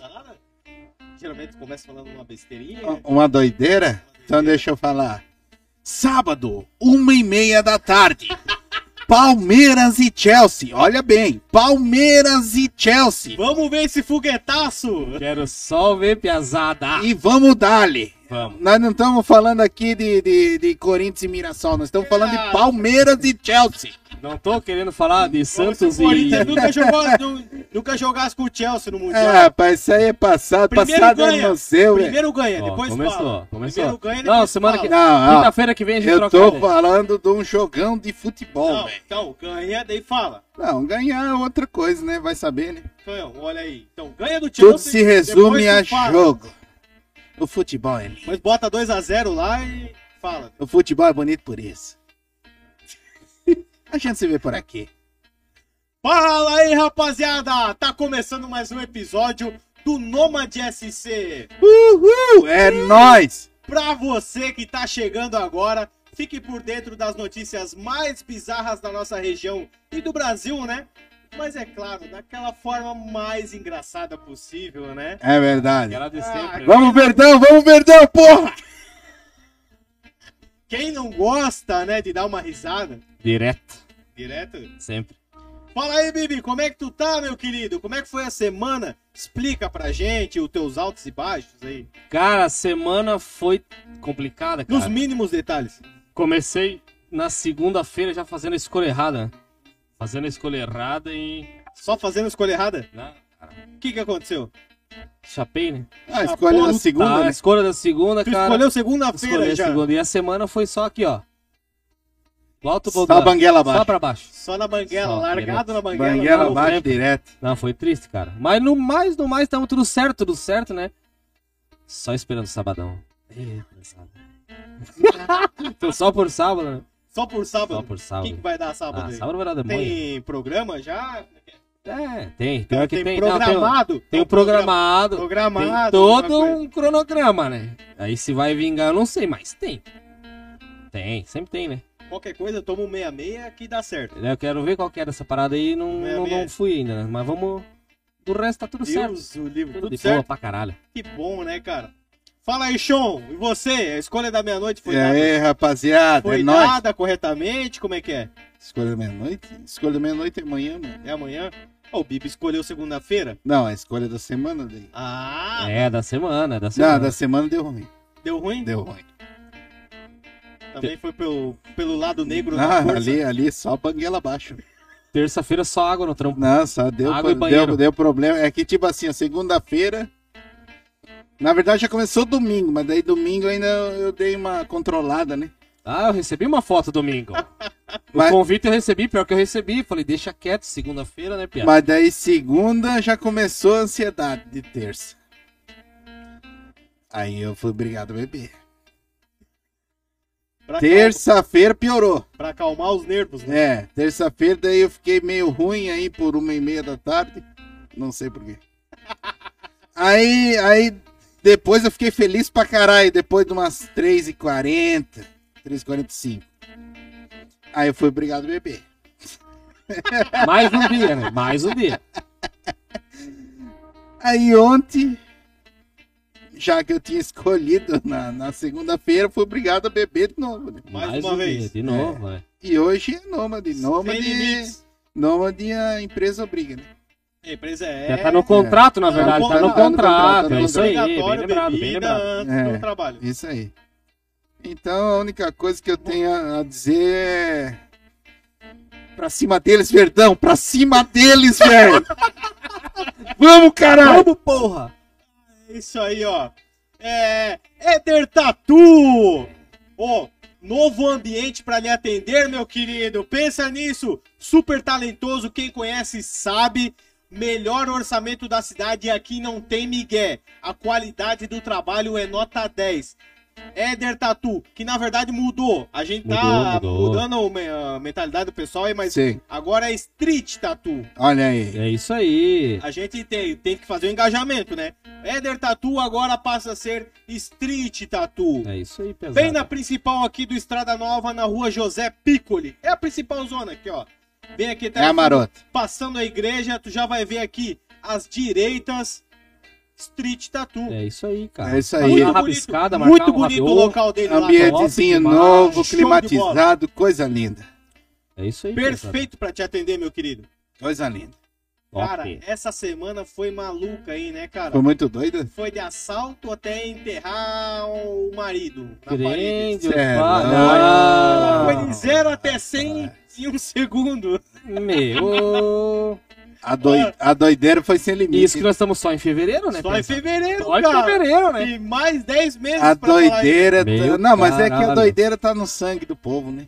Nada? Geralmente começa falando uma besteirinha. Uma doideira? Então deixa eu falar. Sábado, uma e meia da tarde. Palmeiras e Chelsea. Olha bem, Palmeiras e Chelsea. Vamos ver esse foguetaço! Quero só ver piazada. E vamos dar-lhe. Vamos. Nós não estamos falando aqui de, de, de Corinthians e Mirassol, nós estamos falando de Palmeiras e Chelsea. Não tô querendo falar de Santos o Corinthians e. nunca, jogou, nu- nunca jogasse com o Chelsea no Mundial. É, rapaz, isso aí é passado, Primeiro passado é ganha. no seu. Primeiro ganha, Ó, depois começou, fala. começou. Primeiro ganha, Não, depois semana que- fala. Não, não, Quinta-feira que vem a gente eu troca tô ideia. falando de um jogão de futebol, Não, então, ganha, daí fala. Não, ganhar é outra coisa, né? Vai saber, né? Então, olha aí. Então, ganha do Chelsea. Tudo se resume a fala. jogo. O futebol é lindo. Depois bota 2x0 lá e fala. O futebol é bonito por isso. A gente se vê por aqui. Fala aí, rapaziada! Tá começando mais um episódio do Nomad SC. Uhul! É nóis! Pra você que tá chegando agora, fique por dentro das notícias mais bizarras da nossa região e do Brasil, né? Mas é claro, daquela forma mais engraçada possível, né? É verdade. Né? Vamos, Verdão! Vamos, Verdão, porra! Quem não gosta, né, de dar uma risada Direto, direto? sempre. Fala aí, Bibi, como é que tu tá, meu querido? Como é que foi a semana? Explica pra gente os teus altos e baixos aí. Cara, a semana foi complicada, cara. Nos mínimos detalhes. Comecei na segunda-feira já fazendo a escolha errada. né? Fazendo a escolha errada e. Só fazendo a escolha errada? né, cara, O que que aconteceu? Chapei, né? Ah, escolha na segunda, Tá, a né? escolha da segunda, Tu cara. escolheu segunda-feira a já. segunda. E a semana foi só aqui, ó. Alto Só a banguela Só abaixo. pra baixo. Só na banguela, Só, largado na banguela. Banguela Não, abaixo direto. Não, foi triste, cara. Mas no mais, no mais, tamo tudo certo, tudo certo, né? Só esperando o sabadão. Eita, só por sábado, né? Só por sábado. Só por O sábado. que, que vai dar sábado Ah, aí? sábado vai dar demônio. Tem programa já? É, tem. Pior que tem, tem. Não, tem, programado? tem o programado. Programado. Tem todo um cronograma, né? Aí se vai vingar, eu não sei, mas tem. Tem, sempre tem, né? Qualquer coisa, toma um 66 que dá certo. Eu quero ver qual que é dessa parada aí, não, não, não fui ainda, né? Mas vamos. Do resto tá tudo certo. Deus, o livro, Tudo tudo de boa certo? pra caralho. Que bom, né, cara? Fala aí, Sean. E você? A escolha da meia-noite foi, E dada, aí, rapaziada? foi É nóis. dada corretamente? Como é que é? Escolha da meia-noite? Escolha da meia-noite é amanhã, mano. É amanhã? Ó, o Bibi escolheu segunda-feira? Não, a escolha da semana daí. Ah, É, da semana, da semana. Não, da semana deu ruim. deu ruim? Deu ruim. Também foi pelo, pelo lado negro da Ah, força. ali, ali, só banguela abaixo. Terça-feira só água no trampo. Não, só deu, Água e deu, deu problema. É que, tipo assim, a segunda-feira. Na verdade, já começou domingo, mas daí domingo ainda eu dei uma controlada, né? Ah, eu recebi uma foto domingo. Mas- O convite eu recebi, pior que eu recebi. Falei, deixa quieto, segunda-feira, né, Pia? Mas daí segunda já começou a ansiedade de terça. Aí eu fui obrigado a beber. Terça-feira piorou. pra acalmar os nervos, né? É, terça-feira daí eu fiquei meio ruim aí por uma e meia da tarde. Não sei porquê. Aí, aí depois eu fiquei feliz pra caralho, depois de umas 3h40, 3h45. Aí eu fui obrigado a beber. Mais um dia, né? Mais um dia. Aí ontem, já que eu tinha escolhido na, na segunda-feira, fui obrigado a beber de novo. né? Mais uma um vez. dia, de novo, né? E hoje é nômade. Nômade, nômade a empresa obriga, né? A empresa é. Já tá no contrato, na Tá no verdade. Tá no contrato, tá no contrato. É isso aí, bem Obrigatório, lembrado, bem lembrado. antes É. do trabalho. Isso aí. Então a única coisa que eu tenho a dizer é. Pra cima deles, Verdão! Pra cima deles, velho! Vamos, caralho! Vamos, porra! É Isso aí, ó. É. Éder Tatu! Ó, novo ambiente pra lhe atender, meu querido. Pensa nisso. Super talentoso, quem conhece sabe. Melhor orçamento da cidade e aqui não tem migué. A qualidade do trabalho é nota 10. Éder Tatu, que na verdade mudou. A gente tá Mudou, mudou. mudando a mentalidade do pessoal aí, mas Sim. agora é Street Tatu. Olha aí. É isso aí. A gente tem, tem que fazer o engajamento, né? Éder Tatu agora passa a ser Street Tatu. É isso aí, pesado. Bem na principal aqui do Estrada Nova, na rua José Piccoli. É a principal zona aqui, ó. Bem aqui, tá É a marota. passando a igreja, tu já vai ver aqui as direitas Street Tattoo. É isso aí, cara. É isso aí. Fazer Muito uma bonito, rabiscada, muito um bonito o local dele lá. Ambientezinho novo, climatizado, coisa linda. É isso aí, Perfeito pra te atender, meu querido. Coisa linda. Cara, Top. essa semana foi maluca aí, né, cara? Foi muito doida? Foi de assalto até enterrar o marido na parede. É louco. Foi não. de 0 até 100 em um segundo. Meu. A, doi... a doideira foi sem limite. Isso que nós estamos só em fevereiro, né? Só em fevereiro, Só em cara. fevereiro, né? E mais 10 meses A doideira. Meu Não, mas é que a caralho. doideira tá no sangue do povo, né?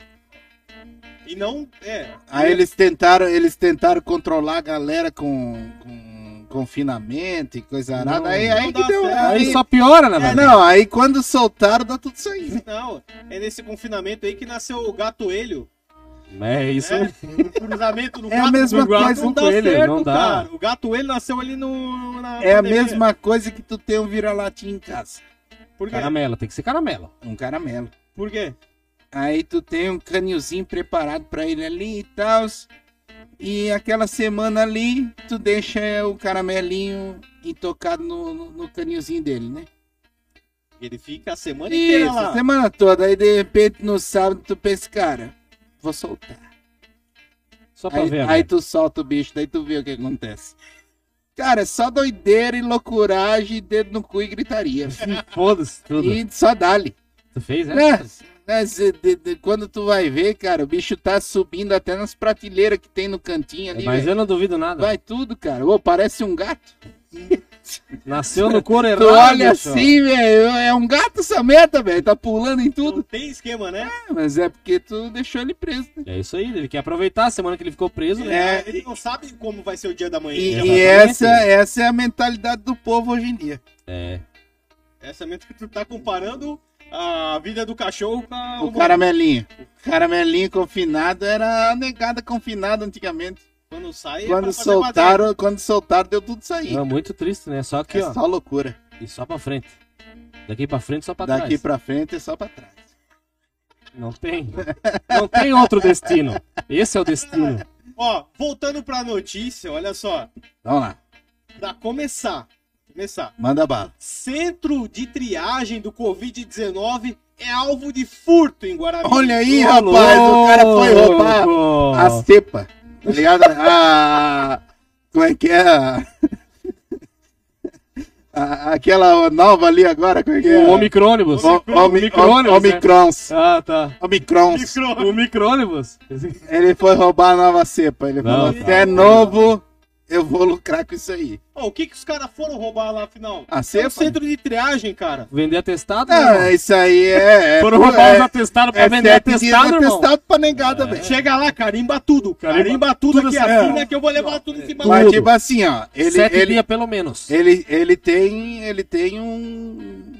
E não, é. Aí eles tentaram, eles tentaram controlar a galera com, com confinamento e coisa arada. Não, aí, aí deu. certo. Aí só piora, né, velho? Não, aí quando soltaram, dá tudo isso aí. Não, é nesse confinamento aí que nasceu o gatoelho. É isso É, cruzamento do É a gato mesma do gato coisa não dá ele, certo, não dá. cara. O gatoelho nasceu ali no na É a pandemia. mesma coisa que tu ter um vira-latinha em casa. Por quê? Caramelo, tem que ser caramelo. Um caramelo. Por quê? Aí tu tem um canilzinho preparado pra ele ali e tal. E aquela semana ali, tu deixa o caramelinho intocado no, no, no canilzinho dele, né? Ele fica a semana inteira Isso, a lá. semana toda. Aí de repente no sábado tu pensa, cara, vou soltar. Só pra Aí, ver, aí tu solta o bicho, daí tu vê o que acontece. Cara, é só doideira e loucuragem, dedo no cu e gritaria. Foda-se tudo. e só dali. Tu fez, né? Né? Quando tu vai ver, cara, o bicho tá subindo até nas prateleiras que tem no cantinho ali. Mas velho. eu não duvido nada. Vai tudo, cara. Ô, parece um gato. Nasceu no couro errado. Tu olha bicho. assim, velho. É um gato essa meta, velho. Tá pulando em Não tudo. tem esquema, né? Mas é porque tu deixou ele preso, né? É isso aí, ele quer aproveitar a semana que ele ficou preso, né? É. Ele não sabe como vai ser o dia da manhã. E, e vai- essa, essa é a mentalidade do povo hoje em dia. É. Essa mente que tu tá comparando a vida do cachorro com a... O caramelinho. O caramelinho confinado era a negada confinada antigamente. Quando sai... é Quando pra fazer soltaram, quando soltaram, deu tudo aí. É muito triste, né? Só que, É ó. só loucura. E só pra frente. Daqui pra frente, só pra Daqui trás. pra frente é só pra trás. Não tem. Não tem outro destino. Esse é o destino. Ó, voltando pra notícia, olha só. Vamos lá, Pra começar, começar. manda bala. Centro de triagem do Covid-19 é alvo de furto em Guarani. Olha aí, rapaz, o cara foi roubar a cepa, tá ligado? A... Como é que é? A- Aquela nova ali agora, como é que é? O Omicrônibus. O- Omi- Omicrônibus, o- Omicrons. Ah, tá. Omicrons. O Micrônibus. Ele foi roubar a nova cepa. Ele Não, falou: tá. é novo, eu vou lucrar com isso aí. Ó, o que que os caras foram roubar lá, afinal? A É um centro de triagem, cara. Vender atestado, Ah, né, isso aí é. é Foram é- roubar os atestados pra é vender atestado, irmão. atestado pra negada, velho. Chega lá, carimba tudo. Carimba Carimba, tudo, tudo aqui, assim, assina é. que eu vou levar tudo em cima Mas tipo assim, ó, ele, Sete ele, dias pelo menos. ele, ele tem, ele tem um,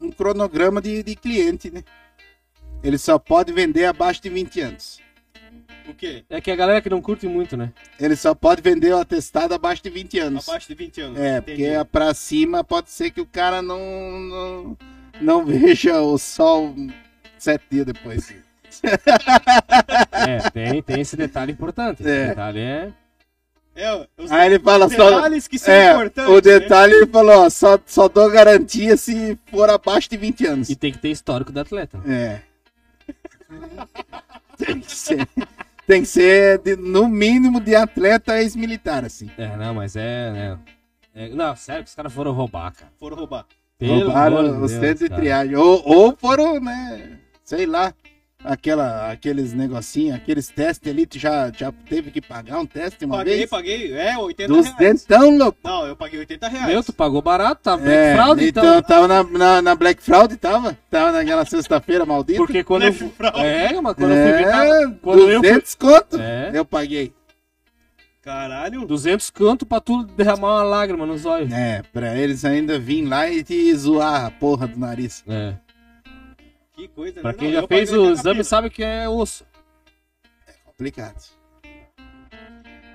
um cronograma de, de cliente, né? Ele só pode vender abaixo de 20 anos. O quê? É que a galera que não curte muito, né? Ele só pode vender o atestado abaixo de 20 anos. Abaixo de 20 anos. É, Entendi. porque pra cima pode ser que o cara não, não, não veja o sol sete dias depois. É, tem, tem esse detalhe importante. Esse É. detalhe é. É, os Aí ele fala só. detalhes que são É, importantes. o né? detalhe ele falou, ó, só, só dou garantia se for abaixo de 20 anos. E tem que ter histórico do atleta. É. tem que ser, tem que ser de- no mínimo de atleta ex-militar, assim. É, não, mas é. né? É, não, sério que os caras foram roubar, cara. Foram roubar. Pelo Roubaram os centros de triagem. Ou, ou foram, né, sei lá, aquela, aqueles negocinhos, aqueles testes ali, tu já, já teve que pagar um teste uma Paguei, vez? paguei. É, 80 Dos reais. dentão, louco. Não, eu paguei 80 reais. Meu, tu pagou barato, tá? Black É, Fraud, então, então. tava na, na, na Black Fraud, tava? Tava naquela sexta-feira maldita. Porque quando eu. Black Fraud. É, mas quando eu fui ver. é, tava- Quando eu fui. 200 conto, É. eu paguei. Caralho. 200 canto pra tu derramar uma lágrima nos olhos. É, pra eles ainda vir lá e te zoar a porra do nariz. É. Que coisa, Pra né? quem Não, já fez o exame sabe que é osso. Complicado.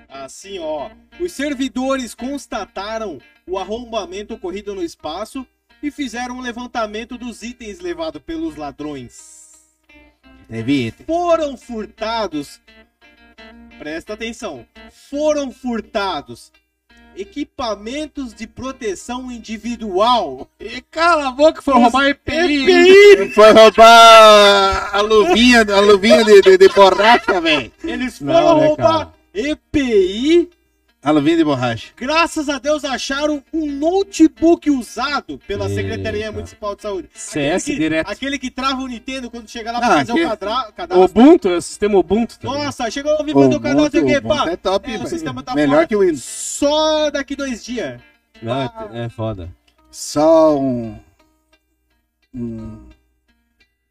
Assim, ó. Os servidores constataram o arrombamento ocorrido no espaço e fizeram um levantamento dos itens levados pelos ladrões. Teve item. Foram furtados. Presta atenção. Foram furtados equipamentos de proteção individual. E cala a boca, foi roubar EPI. EPI! Foi roubar a luvinha, a luvinha de, de, de borracha, velho. Eles Não, foram né, roubar cara? EPI. A luvinha de borracha. Graças a Deus acharam um notebook usado pela Eita. Secretaria Municipal de Saúde. CS que, direto. Aquele que trava o Nintendo quando chega lá pra Ah, fazer que- o cadra- cadastro. Ubuntu, é o sistema Ubuntu. Ligado? Nossa, chegou a ouvir fazer o cadastro aqui, pá. é top, É, o sistema tá Melhor fora. que o Windows. Só daqui dois dias. Não, é, é foda. Só um, um...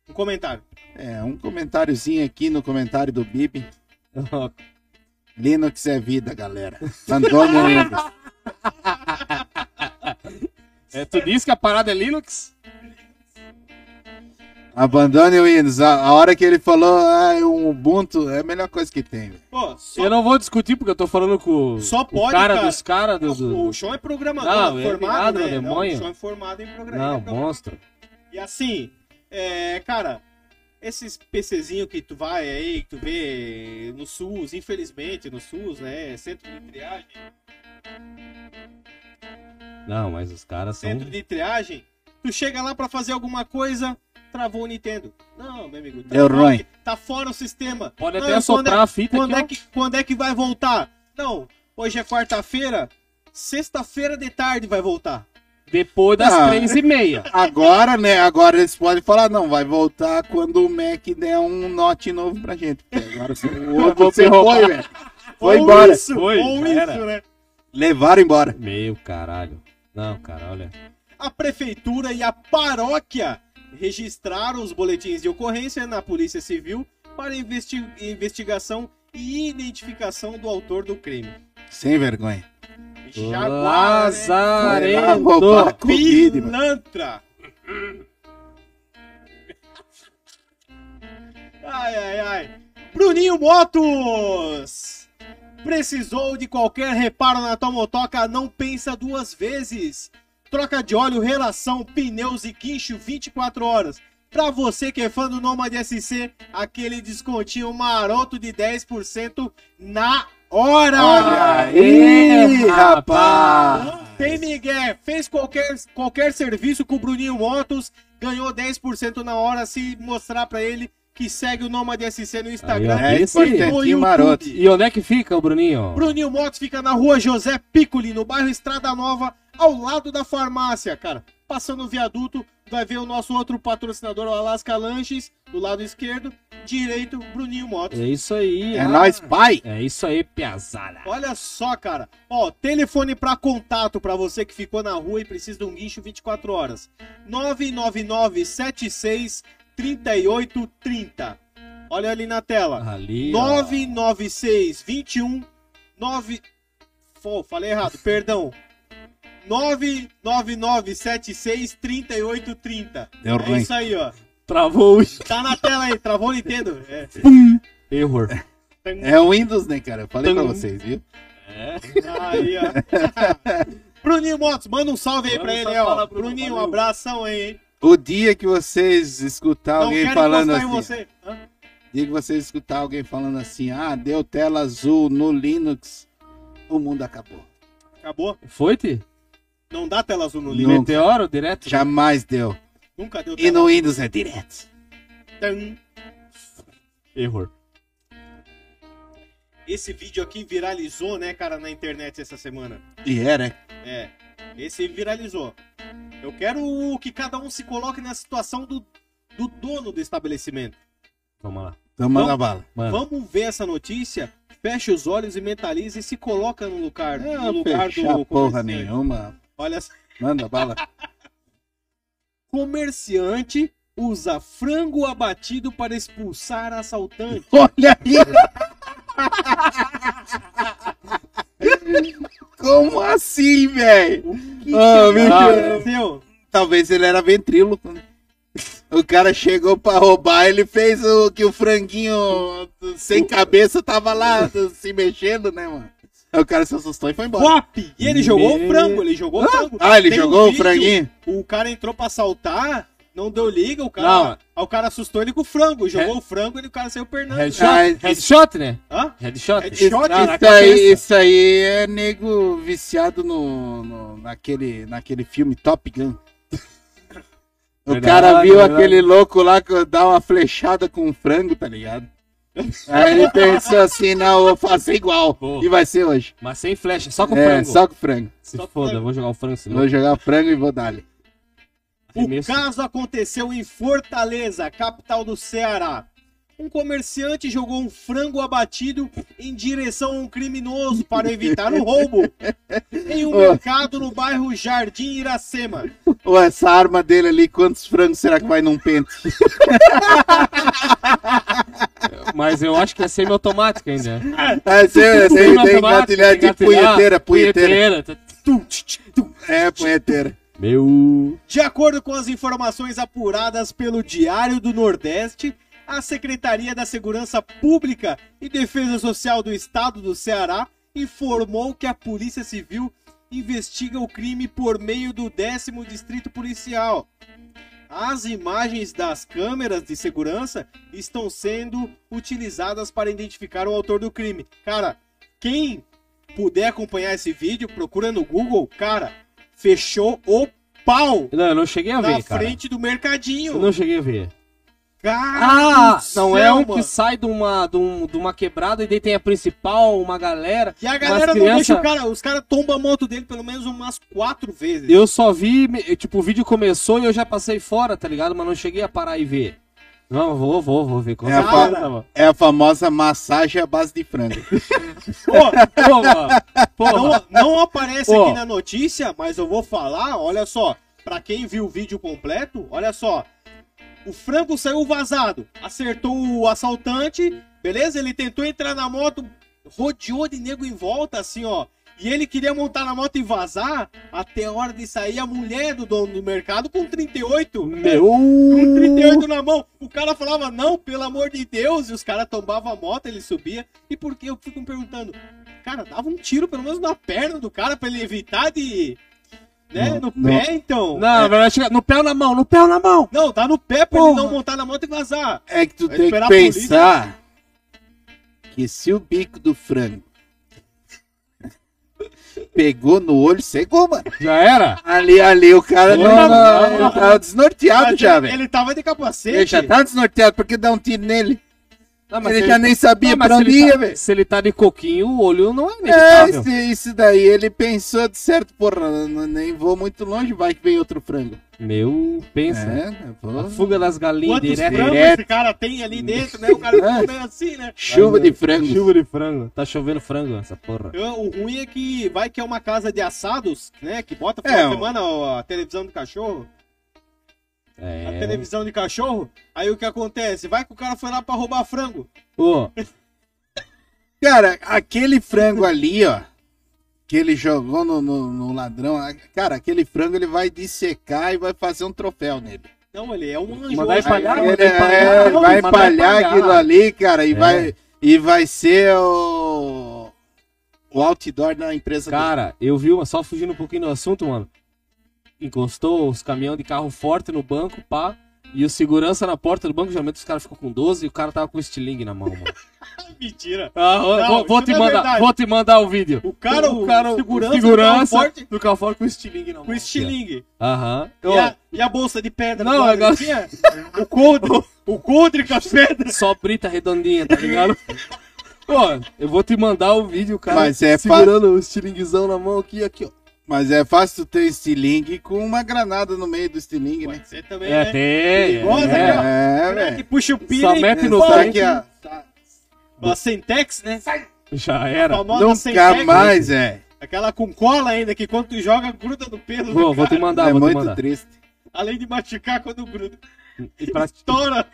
Um comentário. É, um comentáriozinho aqui no comentário do Bibi. Linux é vida, galera. Antônio Windows. É, tu disse que a parada é Linux? Abandone o Windows. A, a hora que ele falou, ah, um Ubuntu é a melhor coisa que tem. velho. Pô, só, Eu não vou discutir porque eu tô falando com Só o pode, cara, cara. dos caras do, do- o Sean é programador, Não, é formado, ligado, né? demônio. Não, o Sean é formado em programa. Não, ele é programador. monstro. E assim, é, cara, esses PCzinho que tu vai aí, que tu vê no SUS, infelizmente no SUS, né? Centro de triagem. Não, mas os caras são. Centro de triagem, tu chega lá pra fazer alguma coisa, travou o Nintendo. Não, meu amigo. Deu travou ruim. Tá fora o sistema. Pode Não, até assoprar é- a fita Quando aqui, é, que, quando é que vai voltar? Não, hoje é quarta-feira, sexta-feira de tarde vai voltar. Depois das Ah. três e meia. Agora, né? Agora eles podem falar, não, vai voltar quando o Mac der um note novo pra gente. Porque agora o outro você foi, velho. Foi ou embora. Isso, Foi, ou isso, né? Levaram embora. Meu caralho. Não, cara, olha. a prefeitura e a paróquia registraram os boletins de ocorrência na Polícia Civil para investi- investigação e identificação do autor do crime. Sem vergonha. Né? Lazarento. Mano. Pilantra. Ai, ai, ai. Bruninho Motos! Precisou de qualquer reparo na tua motoca? Não pensa duas vezes. Troca de óleo, relação, pneus e guincho 24 horas. Pra você que é fã do Nomad SC, aquele descontinho maroto de 10% na hora! Olha aí, rapaz. Não tem Miguel. Fez qualquer, qualquer serviço com o Bruninho Motos, ganhou 10% na hora se mostrar pra ele que segue o Nomad SC no Instagram. Aí. É Esse- YouTube. maroto. E onde é que fica o Bruninho? Bruninho Motos fica na rua José Piccoli, no bairro Estrada Nova, ao lado da farmácia, cara. Passando o viaduto, vai ver o nosso outro patrocinador, o Alaska Lanches, do lado esquerdo, direito, Bruninho Motos. É isso aí. É ah. nóis, pai. É isso aí, piazada. Olha só, cara. Ó, telefone pra contato pra você que ficou na rua e precisa de um guincho 24 horas. 999 76 3830. Olha ali na tela. Ali. ó. 996 21 9 Pô, falei errado, perdão. 999 76 3830. Deu É ruim. isso aí, ó. Travou o. Tá na tela aí, travou o Nintendo. É. Error. É o Windows, né, cara? Eu falei pra Tum. vocês, viu? É. Aí, ó. Bruninho Motos, manda um salve aí Manda pra um ele, ó. fala, Bruno, Bruninho, um valeu. abração aí, hein? O dia que vocês escutar Não alguém falando assim, você. Hã? dia que vocês escutar alguém falando assim, ah, deu tela azul no Linux, o mundo acabou. Acabou? Foi-te? Não dá tela azul no Não. livro. Meteoro direto? Jamais deu. Nunca deu E tela no azul. Windows é direto. Tum. Error. Esse vídeo aqui viralizou, né, cara, na internet essa semana. E é, né? É, esse viralizou. Eu quero que cada um se coloque na situação do, do dono do estabelecimento. Vamos lá. Então manda bala. Mano. Vamos ver essa notícia, fecha os olhos e mentaliza e se coloca no lugar, no Não, lugar do porra nenhuma. Olha só. Manda bala. Comerciante usa frango abatido para expulsar assaltante. Olha aí! Como assim, velho? Ah, meu Deus. Talvez ele era ventríloco, né? O cara chegou pra roubar, ele fez o que o franguinho sem cabeça tava lá se mexendo, né, mano? Aí o cara se assustou e foi embora. Wap! E ele jogou o frango, ele jogou o frango. Ah, ele Tem um jogou o vídeo, franguinho? O cara entrou pra assaltar, não deu liga, o cara. Não. Aí o cara assustou ele com o frango. Jogou o frango e o cara saiu pernando. Headshot, Ah, headshot, né? Hã? Headshot. Headshot? Na Isso aí, isso aí é nego viciado no, no- naquele, naquele filme Top Gun. O Verdade, cara viu verdade. aquele louco lá que dá uma flechada com um frango, tá ligado? Aí ele pensou assim, não, eu vou fazer igual. Pô. E vai ser hoje. Mas sem flecha, só com É, frango. só com frango. Se Só foda, frango. vou jogar o frango senão. Vou jogar frango e vou dar ali. O Arremesso. caso aconteceu em Fortaleza, capital do Ceará. Um comerciante jogou um frango abatido em direção a um criminoso para evitar o roubo em um Ô. mercado no bairro Jardim Iracema. Ou essa arma dele ali, quantos frangos será que vai num pente? Mas eu acho que é semi-automática ainda. Ah, você, você tem Semi-automática, engatilhar de punheteira, punheteira. tum. É, punheteira. Meu. De acordo com as informações apuradas pelo Diário do Nordeste, a Secretaria da Segurança Pública e Defesa Social do Estado do Ceará informou que a Polícia Civil investiga o crime por meio do 10 Distrito Policial. As imagens das câmeras de segurança estão sendo utilizadas para identificar o autor do crime. Cara, quem puder acompanhar esse vídeo, procura no Google, cara, fechou o pau Não, eu não cheguei a na ver, cara. frente do mercadinho. Eu não cheguei a ver. Cara Ah, não céu, é um mano. que sai de uma, de, um- de uma quebrada e daí tem a principal, uma galera. E a galera não criança- deixa o cara. Os caras tombam a moto dele pelo menos umas quatro vezes. Eu só vi, tipo, o vídeo começou e eu já passei fora, tá ligado? Mas não cheguei a parar e ver. Não, vou, vou, vou ver. Com É a, certeza, fa- mano. É a famosa massagem à base de frango. Pô, Porra, porra. não, não aparece Ó. aqui na notícia, mas eu vou falar, olha só. Pra quem viu o vídeo completo, olha só. O frango saiu vazado, acertou o assaltante, beleza? Ele tentou entrar na moto, rodeou de nego em volta, assim, ó. E ele queria montar na moto e vazar, até a hora de sair a mulher do dono do mercado com 38. Meu. Com 38 na mão. O cara falava, não, pelo amor de Deus. E os caras tombavam a moto, ele subia. E por que eu fico me perguntando? Cara, dava um tiro pelo menos na perna do cara pra ele evitar de. Né? Não, no pé, então. Não, na verdade, chega no pé ou na mão, no pé ou na mão. Não, dá no pé pra ele não montar na moto e vazar. É que tu Vai tem que pensar que se o bico do frango pegou no olho, cegou, mano. Já era? Ali, ali, o cara Não, não, não, não, tava desnorteado Mas já, velho. ele tava de capacete. Ele já tá desnorteado porque dá um tiro nele. Não, ele se já nem sabia Não, mas pra onde ele ia, tá- velho. Se ele tá de coquinho, o olho não é É, inevitável. isso, isso daí, ele pensou de certo, porra, n- nem vou muito longe, vai que vem outro frango. Meu, pensa. É, pô. A fuga das galinhas Quantos direto. frangos esse cara tem ali dentro, né? O cara É. fica meio assim, né? Chuva de frango. Chuva de frango. Tá chovendo frango essa porra. Eu- O ruim é que vai que é uma casa de assados, né? Que bota É, de ó. semana ó, a televisão do cachorro. A É. televisão de cachorro. Aí o que acontece? Vai que o cara foi lá pra roubar frango. Ô, Cara, aquele frango ali, ó, que ele jogou no, no, no ladrão, a- cara, aquele frango ele vai dissecar e vai fazer um troféu nele. Não, ele é um anjo. Mandar anjo. empalhar, Ele é, empalhar, vai mandar empalhar empalhar. aquilo ali, cara, e, É. vai, e vai ser o, o outdoor da empresa dele. cara, eu vi uma, só fugindo um pouquinho do assunto, mano. Encostou os caminhão de carro forte no banco, pá. E o segurança na porta do banco, geralmente os caras ficam com 12 e o cara tava com o estilingue na mão, mano. Mentira. Ah, vou, Não, vou- vou te é mandar, verdade. vou te mandar o vídeo. O cara, o, segurança, segurança do carro forte do carro forte com o estilingue na mão. com estilingue. Aham. E, Ó, a, e a bolsa de pedra? Não, agora- tinha? O coldre. o coldre com as pedras. Só brita redondinha, tá ligado? Pô, eu vou te mandar o vídeo, cara. Mas é segurando o estilinguezão na mão aqui, aqui, ó. Mas é fácil tu ter estilingue com uma granada no meio do estilingue, né? Pode ser também, É, né? tem. Perigosa, é. né? É, Que velho. puxa o pino Só e mete no Tá tanque. aqui, ó. Tá- A Sentex, né? Já A era. Nunca Sentex. mais, é. Aquela com cola ainda, que quando tu joga, gruda no pelo. Vou, do vou te mandar, é vou te muito mandar. triste. Além de machucar quando gruda. E pra- Estoura.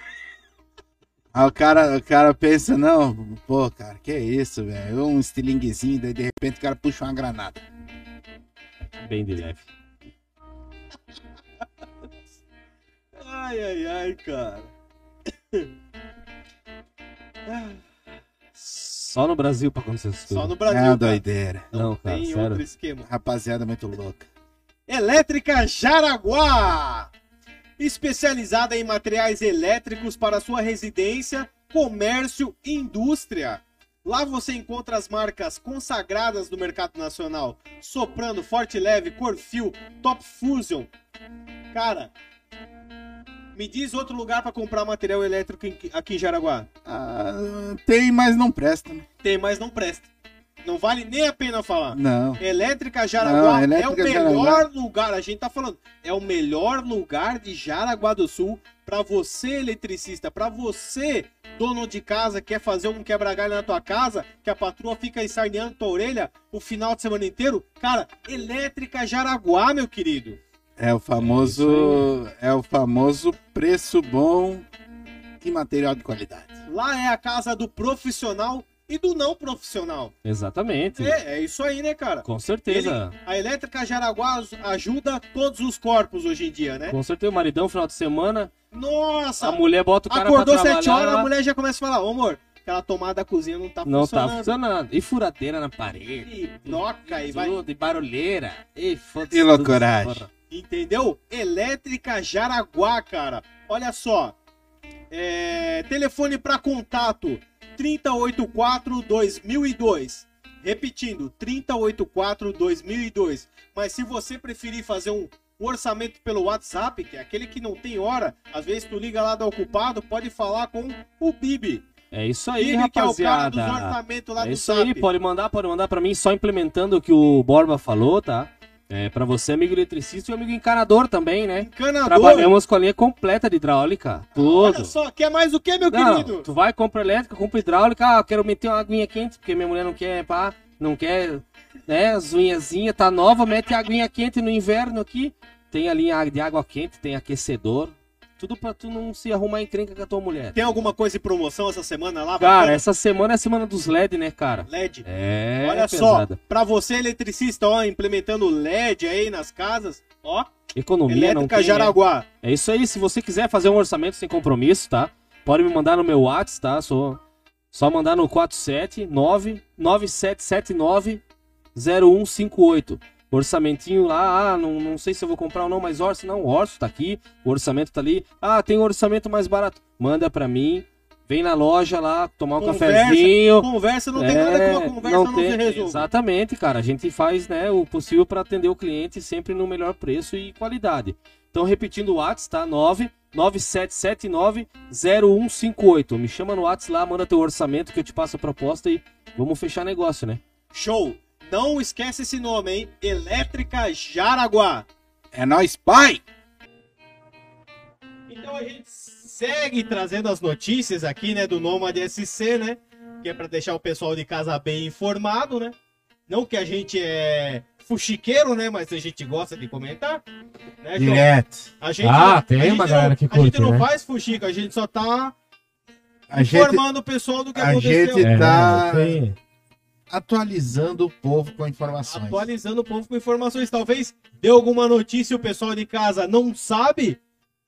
Aí o cara, o cara pensa, não, pô, cara, que é isso, velho? Um estilinguezinho, daí de repente o cara puxa uma granada. Bem de leve. Ai, Ai, ai, cara. Só no Brasil pra acontecer isso tudo. Só no É Brasil. uma cara. doideira. Não, cara, tem sério. outro esquema. Rapaziada muito louca. Elétrica Jaraguá. Especializada em materiais elétricos para sua residência, comércio e indústria. Lá você encontra as marcas consagradas do mercado nacional: Soprano, Forte Leve, Corfil, Top Fusion. Cara, me diz outro lugar para comprar material elétrico aqui em Jaraguá. Ah, tem, mas não presta, né? Tem, mas não presta. Não vale nem a pena falar. Não. Elétrica Jaraguá Não, Elétrica é o Jaraguá. melhor lugar, a gente tá falando, é o melhor lugar de Jaraguá do Sul pra você eletricista, pra você dono de casa quer fazer um quebra-galho na tua casa, que a patroa fica ensarneando tua orelha o final de semana inteiro. Cara, Elétrica Jaraguá, meu querido. É o famoso. É, o famoso preço bom e material de qualidade. Lá é a casa do profissional e do não profissional. Exatamente. É, é isso aí, né, cara? Com certeza. A Elétrica Jaraguá ajuda todos os corpos hoje em dia, né? Com certeza, o maridão, final de semana, Nossa! a mulher bota o cara Acordou pra. 7 horas, a mulher já começa a falar, ô amor, aquela tomada da cozinha não tá Não funcionando. tá funcionando. E furadeira na parede. E troca e vai. Tudo, e barulheira. E foda-se. E loucuragem. Entendeu? Elétrica Jaraguá, cara. Olha só. É, telefone para contato 3084-2002. Repetindo, 3084-2002. Mas se você preferir fazer um, orçamento pelo WhatsApp, que é aquele que não tem hora, às vezes tu liga lá do ocupado, pode falar com o Bibi. É isso aí, Bibi que é o cara rapaziada. dos orçamentos lá É do isso Zap. aí, pode mandar, pode mandar pra mim, só implementando o que o Borba falou, tá? É, pra você, amigo eletricista e amigo encanador também, né? Encanador. Trabalhamos com a linha completa de hidráulica, Olha tudo. só, quer mais o que, meu Não, querido? tu vai, compra elétrica, compra hidráulica, ah, quero meter uma aguinha quente, porque minha mulher não quer, pá, não quer, né, as unhazinhas, tá nova, mete a aguinha quente no inverno aqui, tem a linha de água quente, tem aquecedor, tudo pra tu não se arrumar encrenca com a tua mulher. Tem alguma coisa em promoção essa semana lá? Cara, bacana? essa semana é a semana dos LED, né, cara? LED. É, Olha pesada. só, pra você eletricista, ó, implementando LED aí nas casas, ó, Economia não Elétrica tem, né? Jaraguá. É isso aí, se você quiser fazer um orçamento sem compromisso, tá? Pode me mandar no meu WhatsApp, tá? Só, só mandar no 479 9779 0158. Orçamentinho lá, ah, não, não sei se eu vou comprar ou não, mas orço, não, orço, tá aqui, o orçamento tá ali. Ah, tem um orçamento mais barato. Manda pra mim, vem na loja lá, tomar um Conversa, cafezinho. Conversa não tem É, nada que uma conversa não, tem- se resolva. Exatamente, cara. A gente faz né, o possível para atender o cliente sempre no melhor preço e qualidade. Então, repetindo o WhatsApp, tá? 99779-0158. Me chama no WhatsApp lá, manda teu orçamento que eu te passo a proposta e vamos fechar negócio, né? Show. Não esquece esse nome, hein? Elétrica Jaraguá. É nóis, pai! Então a gente segue trazendo as notícias aqui, né, do Nomad SC, né? Que é pra deixar o pessoal de casa bem informado, né? Não que a gente é fuxiqueiro, né? Mas a gente gosta de comentar. Né? Direto. A gente, Ah, tem a gente uma não- galera que A gente curte, não né? faz fuxico, a gente só tá A gente, informando o pessoal do que a aconteceu. gente- É, tá- tem- atualizando o povo com informações. Atualizando o povo com informações. Talvez dê alguma notícia e o pessoal de casa não sabe.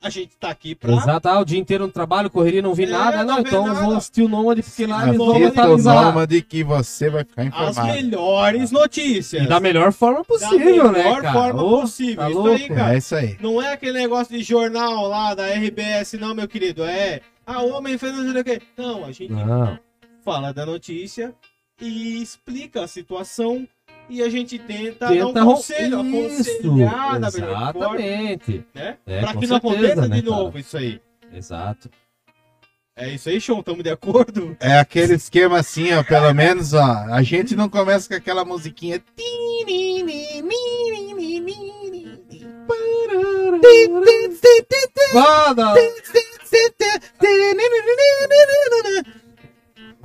A gente tá aqui pra. Exato, ah, o dia inteiro no trabalho, correria, não vi É, nada. não Não, então eu nada. vou assistir o Nômade, porque lá eles vão atualizar. Nômade que você vai ficar As informado. melhores notícias. E da melhor forma Da possível, né, melhor forma Ô, possível. tá Isso louco? aí, cara. É isso aí. Não é aquele negócio de jornal lá da RBS, não, meu querido. É. Ah, o homem fez não sei o quê. Não, a gente Não. fala da notícia e explica a situação e a gente tenta, Tenta dar um conselho, isso, aconselhar forma, exatamente. né? É, pra com que não certeza, aconteça né, de cara? novo isso aí. Exato. É isso aí, Sean, estamos de acordo? É aquele esquema assim, ó, pelo menos, ó. A gente não começa com aquela musiquinha. Foda!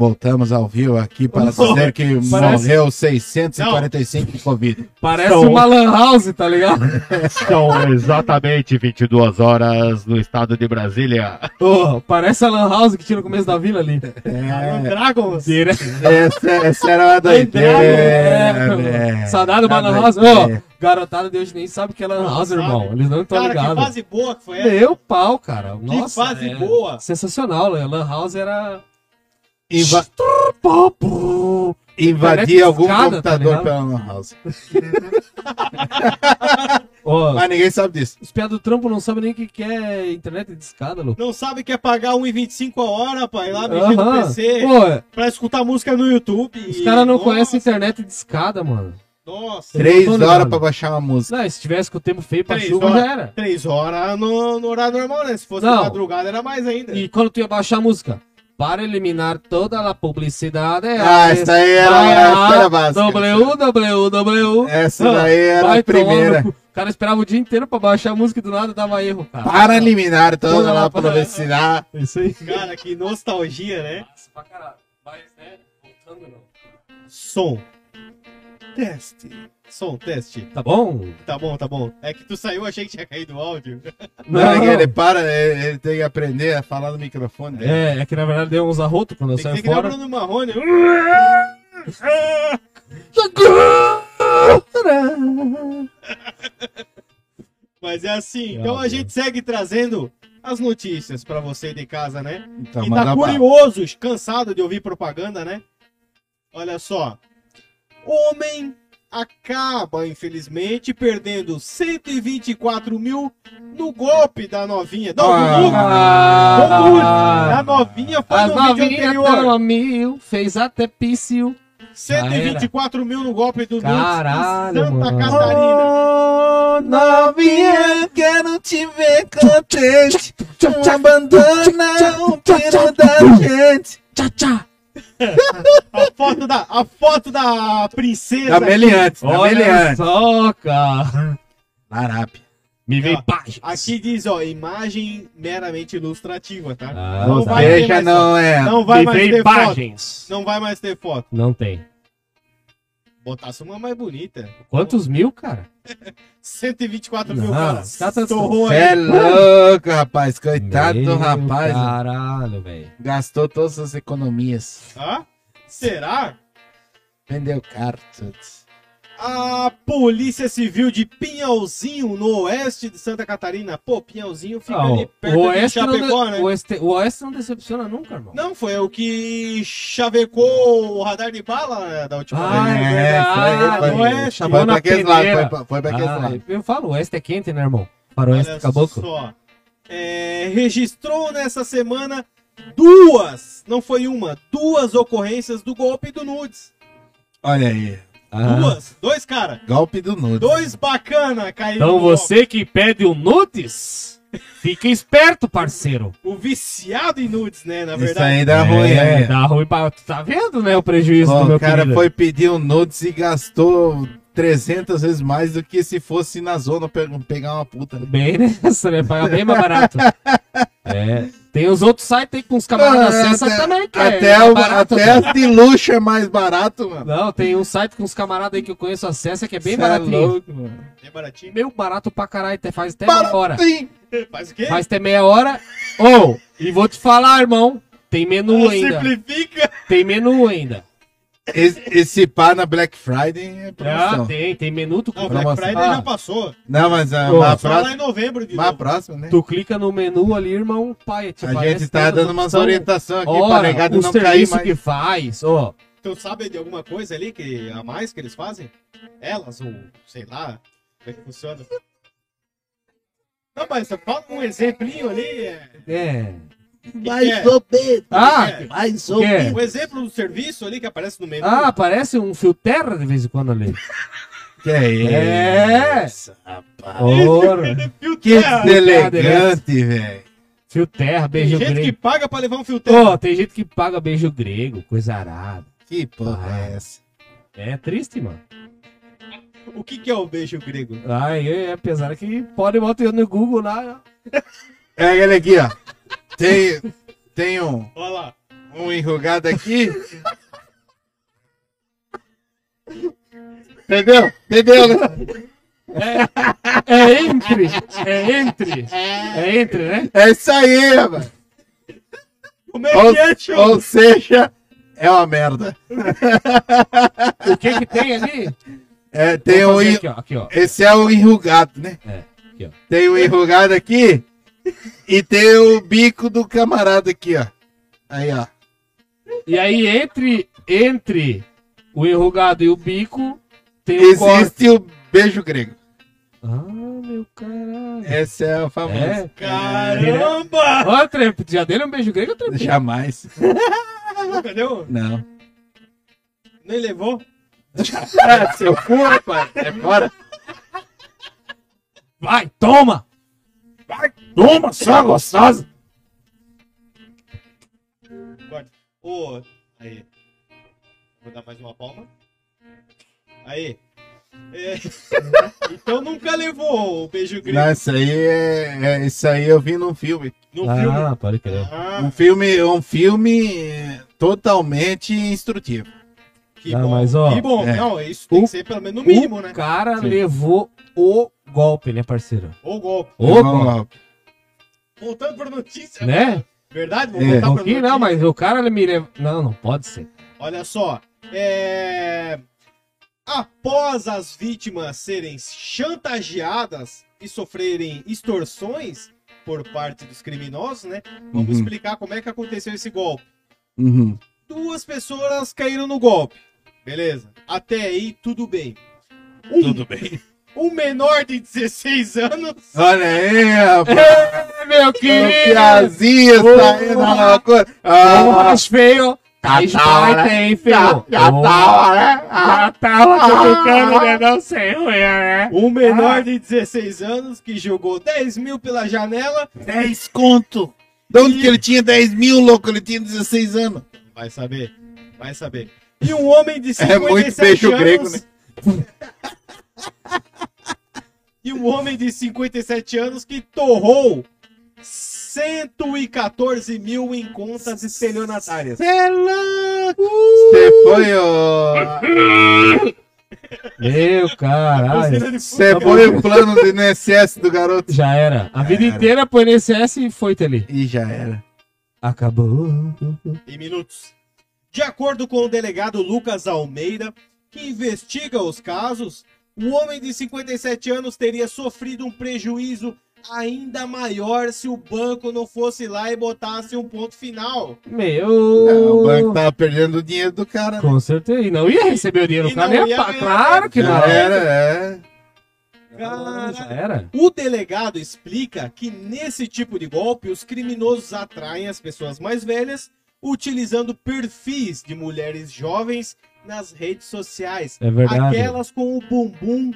Voltamos ao vivo aqui para dizer que Parece- morreu 645 de Covid. Parece Então- uma lan house, tá ligado? São exatamente 22 horas no estado de Brasília. Ô, parece a lan house que tinha no começo da vila ali. É. Dragons. Dire- Essa, essa era uma doideira. É, né? Saudade do Uma Lan House. Doideira. Garotada de hoje nem sabe que é Lan Não House, sabe. irmão. Eles não estão Cara, que ligados. fase boa que foi essa. Meu pau, cara. Que Nossa, fase é boa. Sensacional, né? Lan House era. Inva invadir algum tá computador ligado? pela Lan House. Ó, Mas ninguém sabe disso. os piados do trampo não sabem nem o que que é internet de escada, louco. Não sabe que é pagar 1,25 a hora pra ir lá mexer no Aham. PC, Pô, pra escutar música no YouTube. os e- caras não conhecem internet de escada, mano. Nossa. Três tô horas pra baixar uma música. Não, se tivesse com o tempo feio pra Três chuva, horas. já era. Três horas no, no horário normal, né? Se fosse Não. madrugada era mais ainda. E quando tu ia baixar a música? Para eliminar toda a publicidade. Ah, essa aí era, lá, era básica. www. Essa daí era Vai a primeira. cu. O cara esperava o dia inteiro pra baixar a música e do nada dava erro, cara. Para eliminar toda Toda a publicidade. Isso aí. Cara, que nostalgia, né? Nossa, pra caralho. Mas, né, voltando não. Som. Teste. Som, teste. Tá bom? Tá bom, tá bom. É que tu saiu, achei que tinha caído o áudio. Não, é que ele para, ele, ele tem que aprender a falar no microfone. dele. É, é que na verdade deu uns arrotos quando eu Tem que saio ser que fora. Bruno Marrone. Mas é assim. Então a gente segue trazendo as notícias pra você de casa, né? Então, e tá bala. curioso, cansado de ouvir propaganda, né? Olha só. Homem acaba, infelizmente, perdendo 124 mil no golpe da novinha. Não, Ah. do. Do Nude. A novinha foi no vídeo anterior. mil, fez até pício. 124 mil no golpe do Caralho, Santa mano. Catarina. Oh, novinha, quero te ver contente. Não abandona o pino da gente. Tchá, tchá. A foto da, a foto da princesa. Da Meliante, da Olha Meliante. só, cara. Larápia. Me vem páginas. Aqui diz, ó, imagem meramente ilustrativa, tá? Ah, não tá. vai mais não é. Não vai Me mais vem ter foto. páginas. Não vai mais ter foto. Não tem. Botasse uma mais bonita. Quantos mil, cara? 124 mil, Não, cara. tá- Torrou aí. é louco, rapaz. Coitado Meu do rapaz. Caralho, velho. Gastou todas as economias. Hã? Será? Vendeu carro, tudo. A Polícia Civil de Pinhalzinho, no oeste de Santa Catarina. Pô, Pinhalzinho fica Não, ali perto o, de Oeste Chapecó, de- né? o, Oeste, o Oeste não decepciona nunca, irmão. Não, foi o que chavecou o radar de bala né, da última Ah, vez. é É, foi- não é? Foi pra aquele lado, foi pra- foi pra aquele Ah, lado. eu falo, o Oeste é quente, né, irmão? Faroeste Olha caboclo. só. É, registrou nessa semana duas, não foi uma, duas ocorrências do golpe do Nudes. Olha aí. Ah. Duas, dois cara, Golpe do nude. dois bacana caíram. Então no golpe. você que pede o nudes, fica esperto, parceiro. O viciado em nudes, né, na Isso verdade. aí dá ruim, é, aí. dá ruim pra... Tu tá vendo, né, o prejuízo Ó, do meu o cara querido? foi pedir um nudes e gastou 300 vezes mais do que se fosse na zona pe- pegar uma puta. né? Bem nessa, né? Paga bem mais barato. é. Tem os outros sites aí com os camaradas Ah, acessa até- também, que é Até, mais o, barato, até cara. as de luxo é mais barato, mano. Não, tem um site com os camaradas aí que eu conheço acessa que é bem Cê baratinho. louco, mano. É baratinho. Meu barato pra caralho, faz até meia hora. Baratinho. Faz o quê? Faz até meia hora. Ou, e vou te falar, irmão, tem menu Ah, ainda. Simplifica. Tem menu ainda. Esse, esse pá na Black Friday é Ah, promoção. tem, tem menu, tu, Não, Black Promoção. Friday Ah. já passou. Não, mas a, Pô, a Só lá em próxima, novembro de a novo. próxima, né? tu clica no menu ali, irmão, pai, te A aparece gente tá todas as dando umas orientações aqui pra Ora, negado o não cair serviço mais. que faz, ó. Tu sabe de alguma coisa ali que a mais que eles fazem? Elas, ou sei lá, como é que funciona? Não, mas fala um exemplinho ali. É... É. Mais ou menos. Ah, É. mais ou menos. Um exemplo do serviço ali que aparece no menu. Ah, aparece um fio terra de vez em quando ali. Que é É. isso, rapaz. Ora. Fio Que terra. deselegante, velho. Fio terra, Tem beijo gente que grego. paga pra levar um fio terra. Ó, tem gente que paga beijo grego, coisa arada. Que porra Ah. é essa? É triste, mano. O que, que é o beijo grego? Ai, é, apesar que pode botar no Google lá. É ele aqui, ó. Tem, tem um, Olha lá. um enrugado aqui. Entendeu? Entendeu, né? É entre, é entre, é entre, né? É isso aí, mano. Como é Ou, que é, ou seja, é uma merda. O que que tem ali? É, tem Vou o, fazer en- aqui, ó. Aqui, ó. esse é o enrugado, né? É, aqui, ó. Tem o enrugado aqui e tem o bico do camarada aqui, ó. Aí, ó. E aí, entre, entre o enrugado e o bico, tem o. Existe o beijo grego. Ah, meu caralho. Esse é o famoso. É? Caramba! Ó, Tremp, já deu um beijo grego, Tremp? Jamais. Nunca deu? Não. Nem levou? Ah, seu cu, rapaz. É fora. Vai, toma! Toma, só gostosa. Guarda. Ô, aí. Vou dar mais uma palma. Aí. É, então nunca levou o beijo grego Não, isso aí é, é- Isso aí eu vi num filme. no filme. Ah, pode crer. Ah, Um filme, um filme totalmente instrutivo. que Ah, bom. mas, ó, que bom. é. Não, isso tem O- que ser pelo menos no mínimo, o né? cara Sim. levou o golpe, né, parceiro? Ou golpe. O Vamos golpe. Voltando pra notícia. né? Verdade? Vamos É. voltar pra notícia. não, mas o cara me levou... Não, não pode ser. Olha só. É... Após as vítimas serem chantageadas e sofrerem extorsões por parte dos criminosos, né? Vamos Uhum. explicar como é que aconteceu esse golpe. Uhum. Duas pessoas caíram no golpe. Beleza. Até aí, tudo bem. Um, bem. Um menor de 16 anos Olha aí, rapaz. É, meu O querido! Piazinha saindo na. Ô, Ah, mas feio! Tá esparta, tava, né? hein, já, já Ô, tava, né? Ah, Já tava cutucando, né? Não sei, né? Um menor de 16 anos que jogou 10 mil pela janela. 10 conto. De onde que ele tinha 10 mil, louco? Ele tinha 16 anos. Vai saber. Vai saber. E um homem de 57 É muito beijo anos. grego, né? e um homem de 57 anos que torrou 114 mil em contas estelionatárias. Cê é louco. Você foi o. Meu caralho. Você foi o plano do INSS do garoto. Já era. A vida Era. inteira pro INSS e foi ali. E já era. Acabou. em minutos. De acordo com o delegado Lucas Almeida, que investiga os casos, o homem de 57 anos teria sofrido um prejuízo ainda maior se o banco não fosse lá e botasse um ponto final. Meu. o banco tava perdendo o dinheiro do cara. né? Com certeza. E não ia receber o dinheiro. E O cara não ia pa- Claro que não. Já era, é. Já era. O delegado explica que nesse tipo de golpe os criminosos atraem as pessoas mais velhas utilizando perfis de mulheres jovens nas redes sociais. É verdade. Aquelas com o bumbum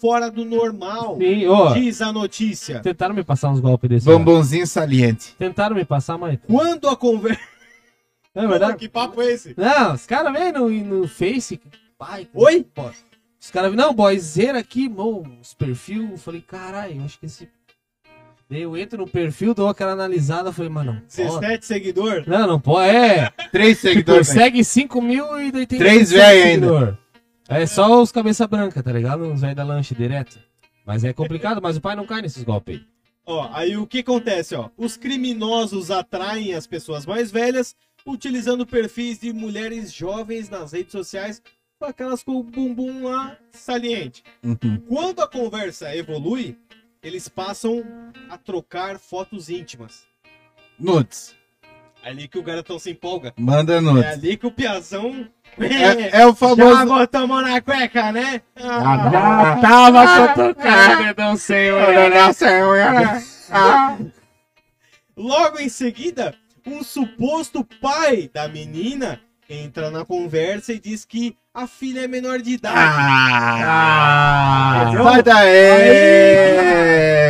fora do normal. Sim, ó. Diz a notícia. Tentaram me passar uns golpes desse. Bombonzinho saliente. Tentaram me passar, mas. Quando a conversa. Não é verdade? Que papo é esse? Não, os caras vêm no, no Face. Pai, Oi? pô, Os caras não, boyzeira aqui, mo, os perfil. Eu falei, caralho, eu acho que esse. Daí Eu entro no perfil, dou aquela analisada, falei, mano, não pode. 17 seguidor? Não, não pode. É. Três Tipo, seguidores. né? segue 5 mil e daí tem. Três 17 véi ainda. seguidor. É só os cabeça branca, tá ligado? Os velhos da lanche direto. Mas é complicado, mas o pai não cai nesses golpes aí. Ó, aí o que acontece, ó? Os criminosos atraem as pessoas mais velhas utilizando perfis de mulheres jovens nas redes sociais com aquelas com o bumbum lá saliente. Uhum. Quando a conversa evolui, eles passam a trocar fotos íntimas. Nudes. É ali que o garotão se empolga. Manda É nudes. ali que o piazão. É, é o Já famoso. botou a mão na cueca, né? Ah, Já tava cutucando, não sei, Logo em seguida, um suposto pai da menina entra na conversa e diz que a filha é menor de idade. Ah, Entendeu? sai daí,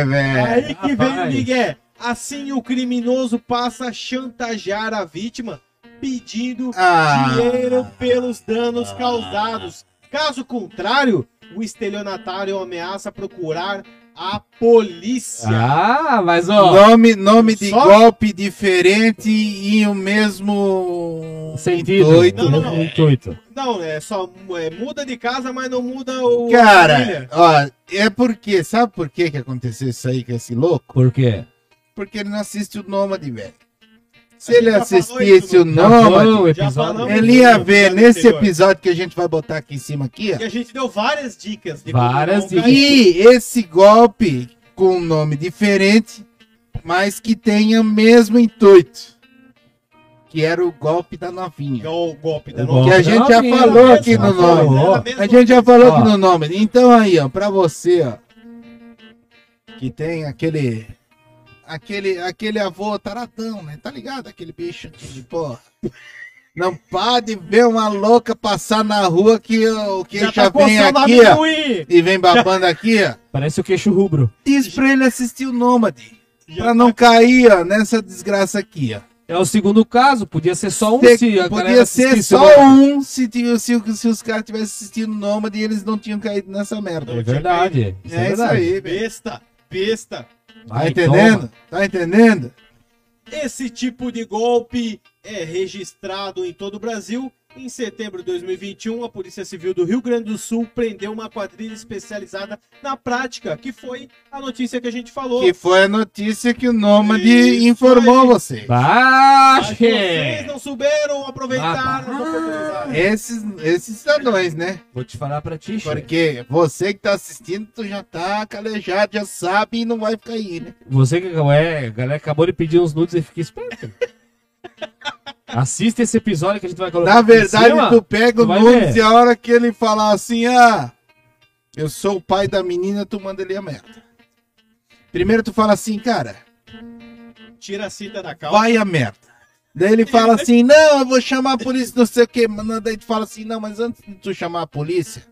velho. Aí que vem o. Miguel. Assim o criminoso passa a chantagear a vítima pedindo Ah. dinheiro pelos danos causados. Caso contrário, o estelionatário ameaça procurar a polícia. Ah, mas ó. Nome, nome de Só- golpe diferente e o mesmo Sentido. intuito. Não, não, não. Intuito. Não, é só é, muda de casa, mas não muda o. Cara, ó, é porque, sabe por que que aconteceu isso aí com esse louco? Por quê? Porque ele não assiste o Nômade, velho. Se ele assistisse o no- Já foi Nômade, o Já episódio. ele ia no ver nesse anterior. episódio que a gente vai botar aqui em cima aqui, ó. E a gente deu várias dicas. De Várias dicas. E esse golpe com um nome diferente, mas que tenha o mesmo intuito. Que era o golpe da novinha. O golpe da O novinha. Que a golpe gente da já falou aqui no nome. a gente já falou aqui no nome. Então aí, ó, pra você, ó. Que tem aquele. Aquele, aquele avô taradão, né? Tá ligado? Aquele bicho de porra. Não pode ver uma louca passar na rua que o que já, tá vem aqui, ó. E vem babando aqui, ó. Parece o queixo rubro. Diz pra ele assistir o Nômade. Já Pra não cair, ó, nessa desgraça aqui, ó. É o segundo caso, podia ser só um se a galera podia ser só um se, se, se os caras tivessem assistido o Nômade e eles não tinham caído nessa merda. É verdade. Isso É, é, isso verdade. aí, velho. Besta, besta. Tá entendendo? Tá entendendo? Esse tipo de golpe é registrado em todo o Brasil. Em setembro de 2021, a Polícia Civil do Rio Grande do Sul prendeu uma quadrilha especializada na prática, que foi a notícia que a gente falou. Que foi a notícia que o Nômade Isso informou aí. você. Mas Baixe! vocês não souberam aproveitar Ah. Esses, esses cidadãos, né? Vou te falar pra ti, chefe. Porque você que tá assistindo, tu já tá calejado, já sabe e não vai ficar aí, né? Você que é, a galera acabou de pedir uns nudes e fica esperto. Assista esse episódio que a gente vai colocar. Na verdade, cima. tu pega o Nunes ver. e a hora que ele falar assim, ah, eu sou o pai da menina, tu manda ele a merda. Primeiro tu fala assim, cara, Tira a cita da calça. vai a merda. Daí ele fala assim, não, eu vou chamar a polícia, não sei o que. Daí tu fala assim, não, mas antes de tu chamar a polícia,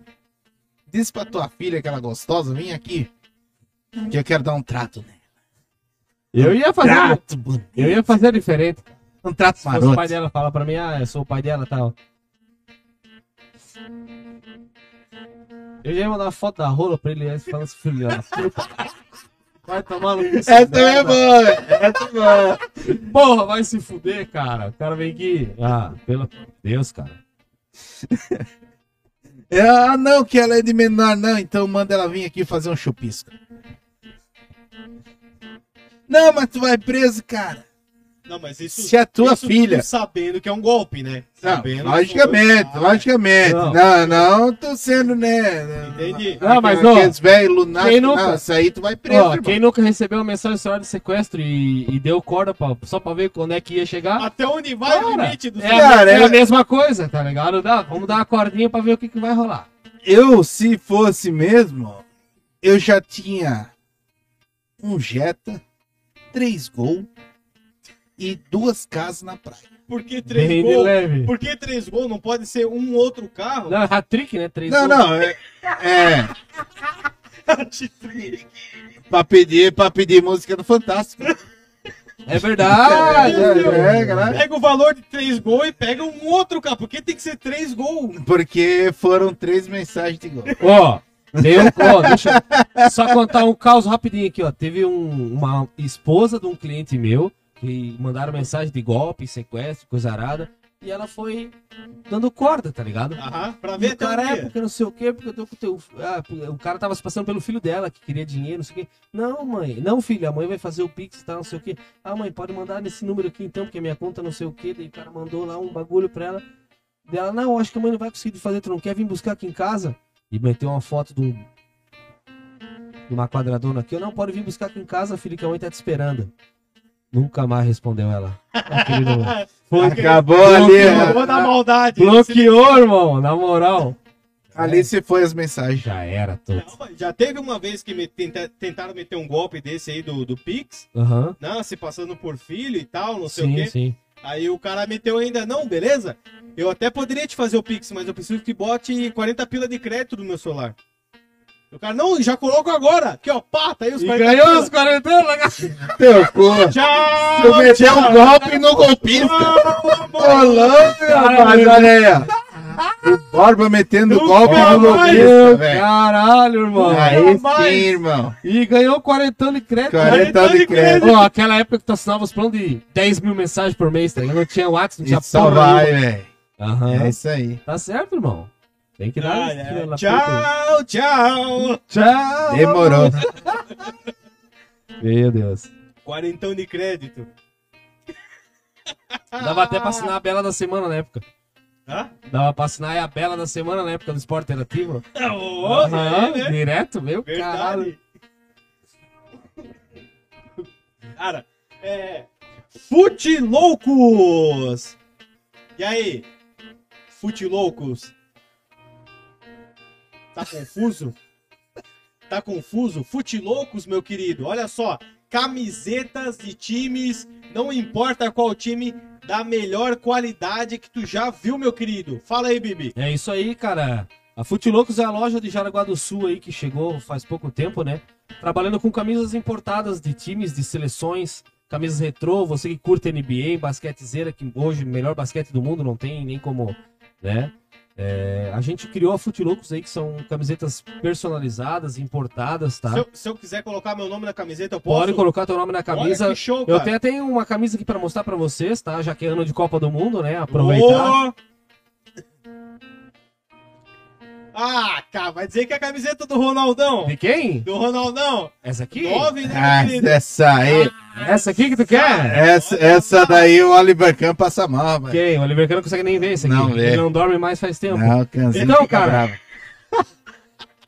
diz pra tua filha, aquela gostosa, vem aqui, que eu quero dar um trato nela. Eu ia fazer. Trato. Eu ia fazer diferente. Um trato Se fosse o pai maroto. dela falar pra mim, ah, eu sou o pai dela e tal. Eu já ia mandar uma foto da rola pra ele e falando assim, filho da puta. Vai tomar no cu. essa é boa, essa é boa. Porra, vai se fuder, cara. O cara vem aqui. Ah, pelo amor de Deus, cara. É, Ah, não, que ela é de menor, não, então manda ela vir aqui fazer um chupisco. Não, mas tu vai preso, cara. Não, mas isso. Se é tua isso filha. Sabendo que é um golpe, né? Não, Sabendo logicamente, Ah, logicamente. Não. Não, não, tô sendo, né? Entendi. Não, mas, Aqueles ó, velhos lunáticos, quem nunca- não, isso aí tu vai preso, Ó, irmão. quem nunca recebeu uma mensagem celular de sequestro e, e deu corda pra- só pra ver quando é que ia chegar? Até onde vai o Cara, limite do É, seu- a, Cara, é é- a mesma coisa, tá ligado? Dá, vamos dar uma cordinha pra ver o que, que vai rolar. Eu, se fosse mesmo, eu já tinha um Jetta, três gols e duas casas na praia. Por que três Bem gols? leve. Por que três gols? Não pode ser um outro carro? Não, é hat-trick, né? Três Não, gols. não, é, é pra pedir, pra pedir música do Fantástico. É verdade. É, é, galera. Pega o valor de três gols e pega um outro carro. Por que tem que ser três gols? Porque foram três mensagens de gol. Ó, um, ó, deixa eu só contar um caos rapidinho aqui, ó. Teve um- uma esposa de um cliente meu que mandaram mensagem de golpe, sequestro, coisa arada. E ela foi dando corda, tá ligado? Aham, pra ver o cara é porque não sei o quê, porque eu tô com teu. Ah, o cara tava se passando pelo filho dela, que queria dinheiro, não sei o quê. Não, mãe, não, filho, a mãe vai fazer o Pix e tal, não sei o quê. Ah, mãe, pode mandar nesse número aqui então, porque a minha conta não sei o quê. Daí o cara mandou lá um bagulho pra ela. Dela, não, acho que a mãe não vai conseguir fazer, tu não quer vir buscar aqui em casa? E meteu uma foto do. De uma quadradona aqui, eu não pode vir buscar aqui em casa, filho, que a mãe tá te esperando. Nunca mais respondeu ela. Foi Acabou ali, Bloqueou. né? Acabou da maldade. Bloqueou, irmão, na moral. ali se foi as mensagens. Já era tudo. Não, Já teve uma vez que me tenta- tentaram meter um golpe desse aí do, do Pix, Aham. não, se passando por filho e tal, não sei o Sim, quê. sim. Aí o cara meteu ainda, não, beleza? Eu até poderia te fazer o Pix, mas eu preciso que bote 40 pila de crédito no meu celular. O cara, não, já coloco agora. Aqui, ó, pá, tá aí os E 40 ganhou os 40 anos. Teu cu. Tchau! Tu meteu um golpe no golpista. Louco, rapaz, olha aí, ó. O Borba metendo Nunca golpe no golpista, velho. Caralho, irmão. Aí sim, irmão. E ganhou 40 de crédito. 40 de crédito. Ó, aquela época que tu assinava os planos de 10 mil mensagens por mês, tá? ligado? Não tinha WhatsApp, não tinha E só vai, velho. É isso aí. Tá certo, irmão. Tem que dar. Ah, é. Tchau, tchau. Tchau. Demorou. Meu Deus. Quarentão de crédito. Dava até pra assinar a Bela da Semana na época. Hã? Dava pra assinar a Bela da Semana na época do Esporte Interativo. Ô, Aham, é, né? Direto, meu caralho. Verdade. Cara, é. Fute Loucos! E aí? Fute Loucos? Tá confuso? Tá confuso? Fute Loucos, meu querido, olha só. Camisetas de times, não importa qual time, da melhor qualidade que tu já viu, meu querido. Fala aí, Bibi. É isso aí, cara. A Fute Loucos é a loja de Jaraguá do Sul aí que chegou faz pouco tempo, né? Trabalhando com camisas importadas de times, de seleções, camisas retrô, você que curte NBA, basquetezeira, que hoje melhor basquete do mundo não tem nem como, né? É, a gente criou a Fute Loucos aí, que são camisetas personalizadas, importadas, tá? Se, eu, se eu quiser colocar meu nome na camiseta, eu posso? Pode colocar teu nome na camisa. Olha que show, Eu até tenho uma camisa aqui pra mostrar pra vocês, tá? Já que é ano de Copa do Mundo, né? Aproveitar. Ô! Ah, cara, vai dizer que é a camiseta do Ronaldão. De quem? Do Ronaldão. Essa aqui? Nove, né, Ah, querido? essa aí. Essa aqui que tu quer? Essa, essa daí o Oliver Kahn passa mal, velho. Quem? O Oliver Kahn não consegue nem ver esse aqui. Não vê. Ele não dorme mais faz tempo. Não, Então, cara.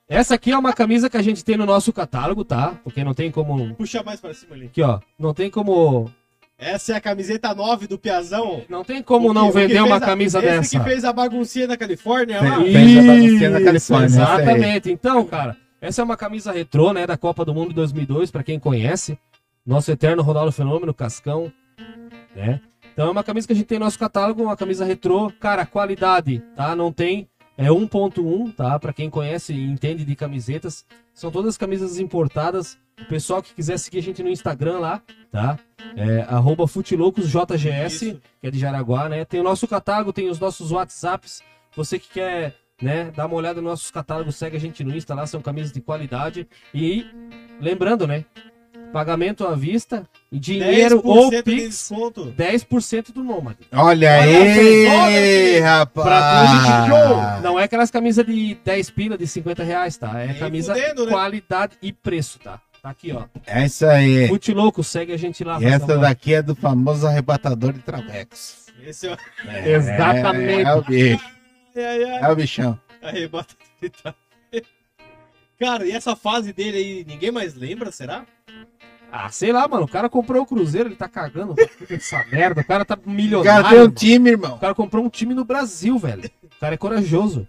Essa aqui é uma camisa que a gente tem no nosso catálogo, tá? Porque não tem como. Puxa mais pra cima ali. Aqui, ó. Não tem como. Essa é a camiseta 9 do Piazão. Não tem como não que- o que vender uma a- camisa esse dessa. que fez a baguncinha na Califórnia lá. Fez. Fez a baguncinha na Califórnia, aí. Exatamente. Então, cara, essa é uma camisa retrô, né, da Copa do Mundo 2002, pra quem conhece. Nosso eterno Ronaldo Fenômeno, Cascão, né? Então é uma camisa que a gente tem no nosso catálogo, uma camisa retrô. Cara, qualidade, tá? Não tem. É 1.1, tá? Pra quem conhece e entende de camisetas. São todas camisas importadas. O pessoal que quiser seguir a gente no Instagram lá, tá? É arroba Isso. que é de Jaraguá, né? Tem o nosso catálogo, tem os nossos WhatsApps. Você que quer, né, dar uma olhada nos nossos catálogos, segue a gente no Insta lá, são camisas de qualidade. E lembrando, né? Pagamento à vista, dinheiro ou 10% de Pix, desconto. 10% do Nômade. Olha Olha, aí, rapaz. show. Não é aquelas camisas de 10 pila, de 50 reais, tá? É Nem camisa fudendo, né? qualidade e preço, tá? Tá aqui, ó. É isso aí. Fute louco, segue a gente lá. E essa favor. daqui é do famoso arrebatador de travecos. Esse é o. É, Exatamente. É, o bicho, é o bichão. Arrebata de trás. Cara, e essa fase dele aí, ninguém mais lembra, será? Ah, sei lá, mano. O cara comprou o Cruzeiro, ele tá cagando essa merda. O cara tá O milionário. cara tem um mano. time, irmão. O cara comprou um time no Brasil, velho. O cara é corajoso.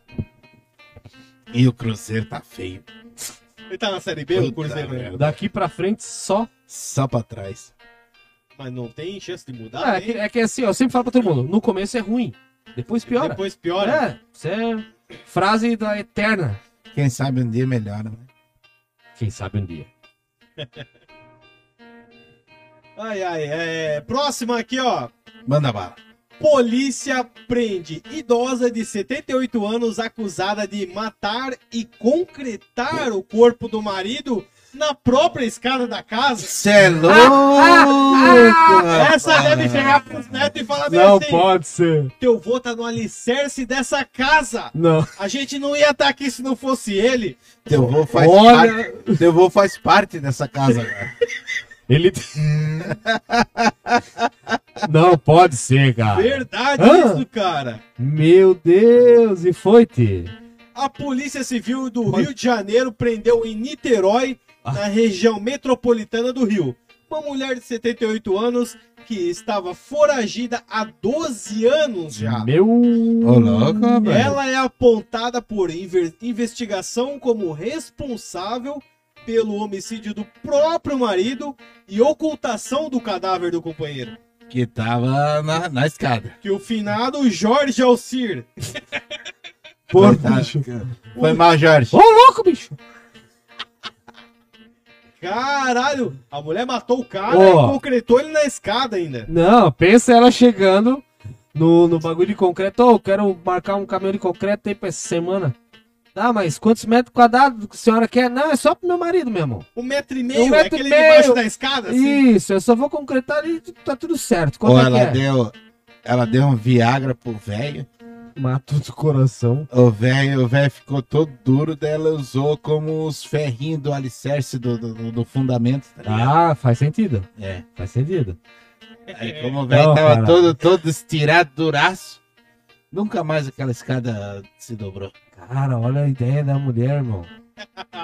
E o Cruzeiro tá feio. Ele tá na Série B, o Cruzeiro, né? merda. Daqui pra frente só. Só pra trás. Mas não tem chance de mudar, Ah, é, né? que, é que assim, ó, eu sempre falo pra todo mundo: no começo é ruim, depois piora. Depois piora. É, isso é frase da eterna. Quem sabe um dia melhora, né? Quem sabe um dia. Ai, ai, é. Próxima aqui, ó. Manda bala. Polícia prende idosa de 78 anos acusada de matar e concretar o corpo do marido na própria escada da casa. Cê é louco! Essa rapaz. deve chegar pros netos e falar bem Não assim: pode ser. teu vô tá no alicerce dessa casa. Não. A gente não ia estar aqui se não fosse ele. Teu vô faz Olha- parte. Teu vô faz parte dessa casa agora. Ele. Não pode ser, cara. Verdade Ah. isso, cara. Meu Deus, e foi, T. A Polícia Civil do Rio de Janeiro prendeu em Niterói, Ah. na região metropolitana do Rio, uma mulher de 78 anos que estava foragida há 12 anos já. Meu. Ô, louco. Ela é apontada por investigação como responsável pelo homicídio do próprio marido e ocultação do cadáver do companheiro. Que tava na, na escada. Que o finado Jorge Alcir Porra, bicho. Foi mal, Jorge. Ô, louco, bicho. Caralho, a mulher matou o cara Ó. e concretou ele na escada ainda. Não, pensa ela chegando no, no bagulho de concreto. Ô, quero marcar um caminhão de concreto aí pra essa semana. Ah, mas quantos metros quadrados que a senhora quer? Não, é só pro meu marido, meu irmão. Um metro e meio, Um metro é aquele e meio. debaixo da escada, assim. Isso, eu só vou concretar e tá tudo certo. Quanto Ou é que ela é? deu. Ela deu um Viagra pro velho. Matou do coração. O velho o velho ficou todo duro, daí ela usou como os ferrinhos do alicerce do, do, do- fundamento. Tá? Ah, faz sentido. É. Faz sentido. Aí como o velho tava cara. todo, todo estirado, duraço, nunca mais aquela escada se dobrou. Cara, olha a ideia da mulher, irmão.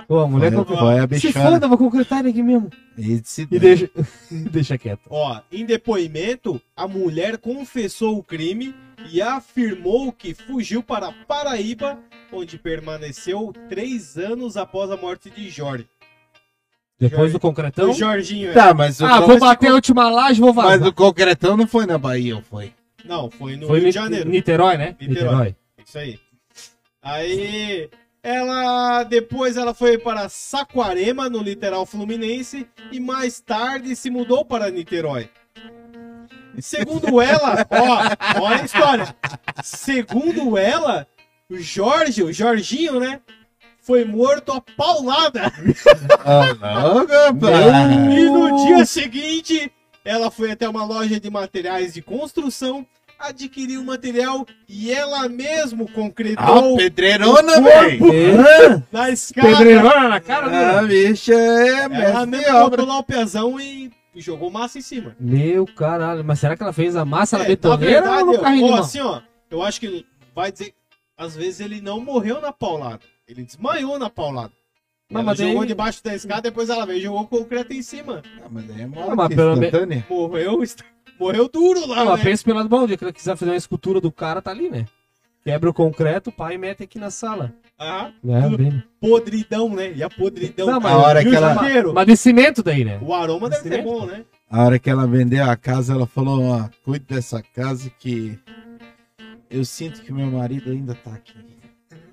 Pô, a mulher Foi, concre- foi a Se bichona. foda, vou concretar ele aqui mesmo. E, se- E deixa, deixa quieto. Ó, em depoimento, a mulher confessou o crime e afirmou que fugiu para Paraíba, onde permaneceu três anos após a morte de Jorge. Depois Jorge- do concretão. O Jorginho, é. Tá, mas o, Ah, vou bater a última laje, vou vazar. mas o concretão não foi na Bahia, ou foi? Não, foi no Foi Rio de Janeiro. Niterói, né? Niterói. Isso aí. Aí, ela depois ela foi para Saquarema, no litoral fluminense, e mais tarde se mudou para Niterói. Segundo ela, ó, olha a história. Segundo ela, o Jorge, o Jorginho, né, foi morto a paulada. Ah. E no dia seguinte, ela foi até uma loja de materiais de construção, adquiriu o material e ela mesmo Ah, concretou pedreirona, o velho. na escada. Pedreirona na cara Ah, bicha, é Ela mesmo obra. botou lá o pezão e jogou massa em cima. Meu caralho, mas será que ela fez a massa na É, betoneira na ou no verdade, carrinho de ó, mão? assim, ó, eu acho que vai dizer, às vezes ele não morreu na paulada. Ele desmaiou na paulada. Não, ela mas jogou daí- debaixo da escada, depois ela veio e jogou o concreto em cima. Ah, mas daí é Ah, morte mas pelo me- instantânea. Morreu, est- morreu duro lá, Ah, mas né? pensa pelo lado bom, o dia que ela quiser fazer uma escultura do cara, tá ali, né? Quebra o concreto, pai, e mete aqui na sala. Ah, É, bem. podridão, né? E a podridão. Não, mas a hora o que ela- cheiro? Mas de cimento daí, né? O aroma deve ser Cimento? bom, né? A hora que ela vendeu a casa, ela falou, ó, cuide dessa casa que eu sinto que meu marido ainda tá aqui.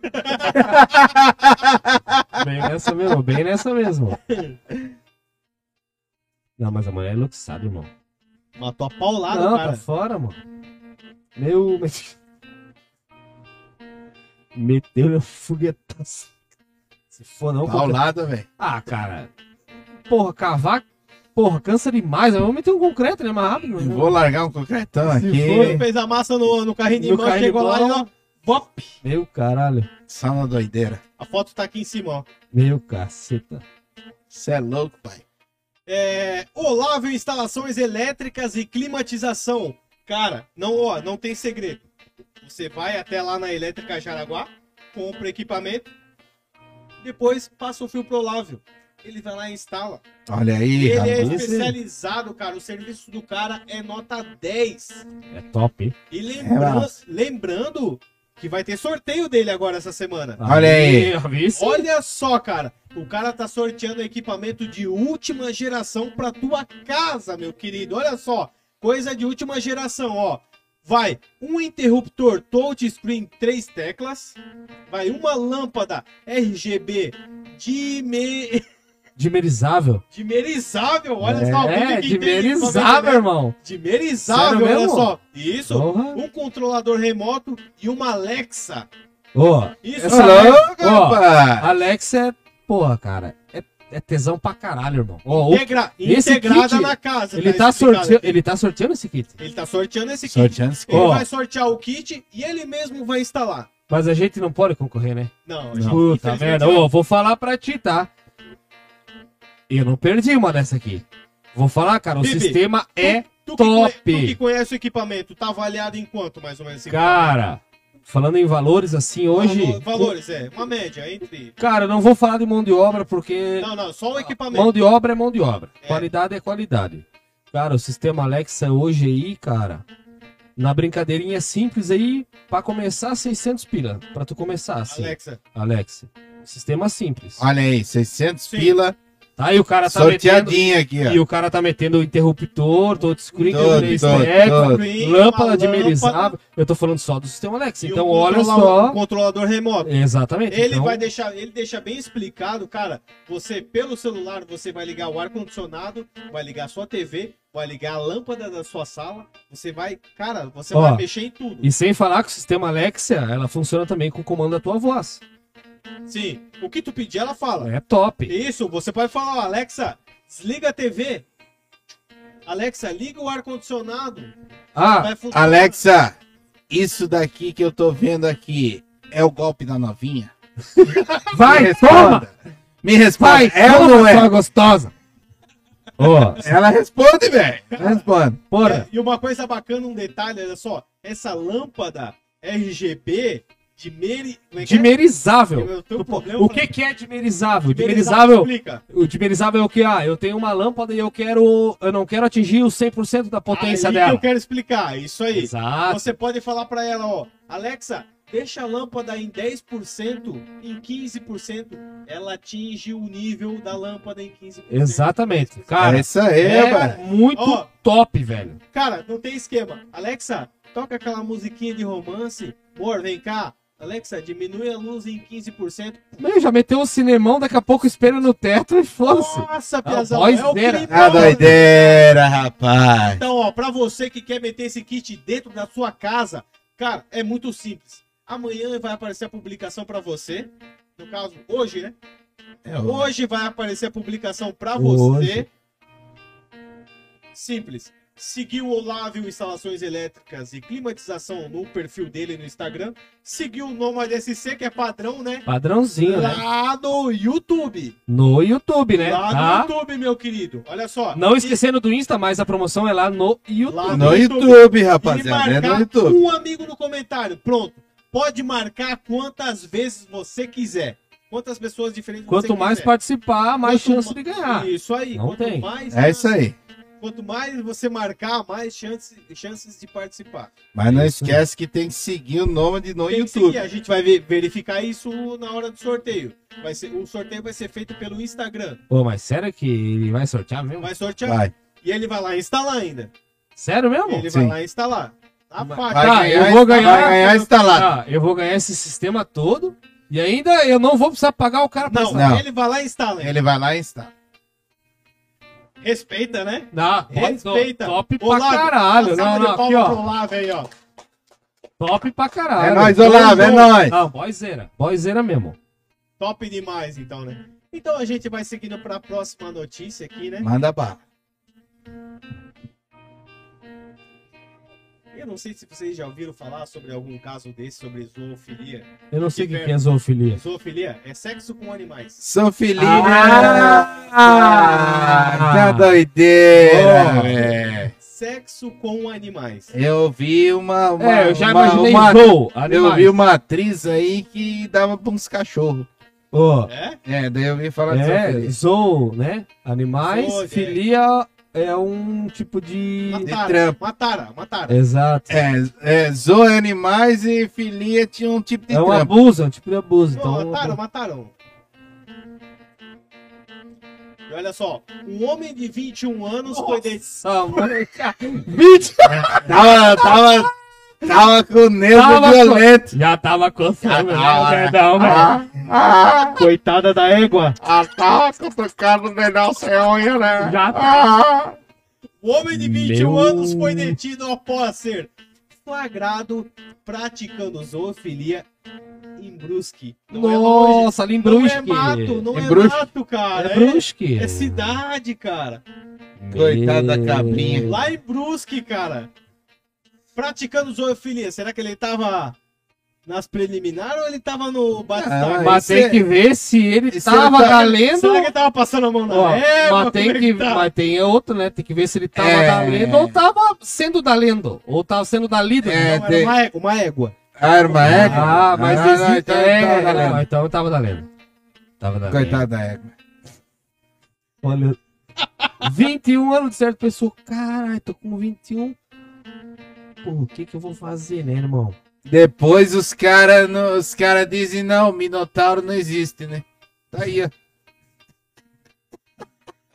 Bem nessa mesmo, bem nessa mesmo. Não, mas a mulher é enlouquecida, irmão. Matou a paulada, Não, cara. tá fora, mano. Meu. Meteu meu foguetaço. Se for não, Paulada, velho. Ah, cara. Porra, cavar. Porra, cansa demais. Eu vou meter um concreto, né? Mais rápido. né? Vou largar um concretão Se aqui. Ele fez a massa no, no carrinho de No mão, chegou lá e ó, vop. Meu caralho. Só na doideira. A foto tá aqui em cima, ó. Meu caceta. Você é louco, pai. É, Olávio Instalações Elétricas e Climatização. Cara, não, ó, não tem segredo. Você vai até lá na Elétrica Jaraguá, compra equipamento, depois passa o fio pro Olávio. Ele vai lá e instala. Olha aí, Ele é especializado, cara. O serviço do cara é nota 10. É top? E lembra- massa. lembrando que vai ter sorteio dele agora essa semana. Olha aí. Olha só, cara. O cara tá sorteando equipamento de última geração pra tua casa, meu querido. Olha só. Coisa de última geração, ó. Vai um interruptor touchscreen, três teclas. Vai uma lâmpada RGB dime- Dimerizável. dimerizável. Olha só. É, que entende dimerizável, né? irmão. Dimerizável, Sério olha mesmo? só. Isso. Porra. Um controlador remoto e uma Alexa. Ô, Isso. Essa Alexa- louco, ó, rapaz. Alex é. Porra, cara. É, é tesão pra caralho, irmão. Ó, o- Integra- esse integrada kit, na casa. ele, tá explicado sorteando, ele tá sorteando esse kit. Ele tá sorteando esse kit. Sorteando esse Ele Ó. vai sortear o kit e ele mesmo vai instalar. Mas a gente não pode concorrer, né? Não, a gente, Puta merda. não. Ô, vou falar pra ti, tá? Eu não perdi uma dessa aqui. Vou falar, cara, o Bibi, sistema é Tu que, conhe- top. tu que conhece o equipamento, tá avaliado em quanto mais ou menos esse Cara, falando em valores assim, hoje. equipamento? Valo- Valores, é. Uma média entre. Cara, eu não vou falar de mão de obra porque. Não, não, só o equipamento. Mão de obra é mão de obra. É. Qualidade é qualidade. Cara, o sistema Alexa hoje aí, cara, na brincadeirinha simples aí, pra começar 600 pila, pra tu começar assim. Alexa. Alexa. Sistema simples. Olha aí, 600 Sim. pila, Tá, e o cara tá metendo sorteadinho aqui, ó. e o cara tá metendo o interruptor, Todo. Uma lâmpada lâmpada dimerizável. Eu tô falando só do sistema Alexa. e Então olha só. controlador remoto. Exatamente. Ele então, vai deixar, ele deixa bem explicado, cara. Você pelo celular você vai ligar o ar condicionado, vai ligar a sua TV, vai ligar a lâmpada da sua sala. Você vai, cara, você Ó, vai mexer em tudo. E sem falar que o sistema Alexa, ela funciona também com o comando da tua voz. Sim. O que tu pedir, ela fala. É top. Isso, você pode falar, ó, Alexa, desliga a TV. Alexa, liga o ar condicionado. Ah. Alexa, isso daqui que eu tô vendo aqui é o golpe da novinha? vai, Me toma! responda. Me responda. Vai, é ou toma, não é? gostosa. Ó, Ela responde, velho. Responde. porra. E uma coisa bacana, um detalhe, olha só. Essa lâmpada RGB dimeri... é que é? Dimerizável. Problema O que, que é dimerizável? Dimerizável. O dimerizável é o que? Ah, eu tenho uma lâmpada e eu quero. Eu não quero atingir o 100% da potência Aí que dela. eu quero explicar, isso aí. Exato. Você pode falar pra ela, ó, Alexa, deixa a lâmpada em 10%, em 15%, ela atinge o nível da lâmpada em 15%. Exatamente. Cara, é isso aí, é velho. muito Ó. top, velho. Cara, não tem esquema. Alexa, toca aquela musiquinha de romance. Amor, vem cá. Alexa, diminui a luz em 15%. Meu, já meteu o cinemão, daqui a pouco espelho no teto e foda-se. Nossa, Ah, Piazão, voz é o A ó. doideira, rapaz. Então, ó, pra você que quer meter esse kit dentro da sua casa, cara, é muito simples. Amanhã vai aparecer a publicação pra você. No caso, hoje, né? É, ó. Hoje vai aparecer a publicação pra Hoje. você. Simples. Seguiu o Olávio Instalações Elétricas e Climatização no perfil dele no Instagram. Seguiu o Nomad SC, que é padrão, né? Padrãozinho, né? Lá no YouTube. No YouTube, né? Lá Tá? no YouTube, meu querido. Olha só. Não E- esquecendo do Insta, mas a promoção é lá no YouTube. Lá No YouTube, rapaziada. e É no YouTube. um amigo no comentário. Pronto. Pode marcar quantas vezes você quiser. Quantas pessoas diferentes Quanto você mais quiser. participar, mais Quanto chance ma- de ganhar. Isso aí. Não quanto tem. mais É isso aí. Quanto mais você marcar, mais chances, chances de participar. Mas não Isso. esquece que tem que seguir o nome de no Tem YouTube. seguir. A gente vai ver- verificar isso na hora do sorteio. Vai ser, o sorteio vai ser feito pelo Instagram. Pô, mas sério que ele vai sortear mesmo? Vai sortear. Vai. E ele vai lá instalar ainda. Sério mesmo? Ele Sim. vai lá instalar. A Mas- parte. Vai Tá, ganhar, eu vou ganhar- Vai ganhar instalado. Tá, eu vou ganhar esse sistema todo e ainda eu não vou precisar pagar o cara pra Não, instalar. Não. ele vai lá e instala. Ele vai lá e instala. Respeita, né? Não, Respeita. top pra Olavo, caralho. Não, não, aqui, ó. Olavo aí, ó. Top pra caralho. É nóis, Olavo, é nóis. Não, boyzeira. Boyzeira mesmo. Top demais, então, né? Então a gente vai seguindo para a próxima notícia aqui, né? Manda bala. Eu não sei se vocês já ouviram falar sobre algum caso desse, sobre zoofilia. Eu não sei o Que que, que é zoofilia. Zoofilia é sexo com animais. São Felipe. Ah! Ah, tá doideira, Oh. velho. Sexo com animais. Eu vi uma. uma É, eu já uma- imaginei uma- zoo, Eu vi uma atriz aí que dava pra uns cachorros. Ó, É? É, daí eu vi falar de é, Felipe. zoo, né? Animais, Zoo, é. filia é um tipo de... De Mataram, trampo. mataram, mataram. Exato. É, é, zoa animais e filia tinha um tipo de É um trampo. abuso, é um tipo de abuso. Então, mataram, mataram. E olha só, um homem de 21 anos foi de... Nossa, mano. 20! Tava, tava, tava com nervo Tava com- violento. Já tava coçando, Já né? tava. O dedão, velho. Ah, Coitada da égua. ah, tava cutucando o dedão sem unha, né? Já Ah. O homem de 21 Meu- anos foi detido após ser flagrado praticando zoofilia em Brusque. Não é. Nossa, ali em Não é Brusque. mato, não é Brusque? mato, cara. É Brusque. É, cidade, cara. Coitada da cabrinha. Lá em Brusque, cara. Praticando zoofilia. Será que ele tava nas preliminares ou ele tava no Ah, batistão? Mas Isso tem é- que ver se ele isso tava é- galendo. Será que ele tava passando a mão na Ó, égua? mas, tem é que, tá? mas tem outro, né? Tem que ver se ele tava É. galendo ou tava sendo dalendo. Ou tava sendo dalido. É, Não, era uma égua, uma égua. Arma égua? Ah, mas Ah, existe. então é, tava é, galendo. então tava dalendo. Tava dalendo. Coitada da égua. Olha. 21 anos de certa pessoa. Caralho, tô com 21. Pô, o que que eu vou fazer, né, irmão? Depois os caras os cara dizem, não, Minotauro não existe, né? Tá aí, ó.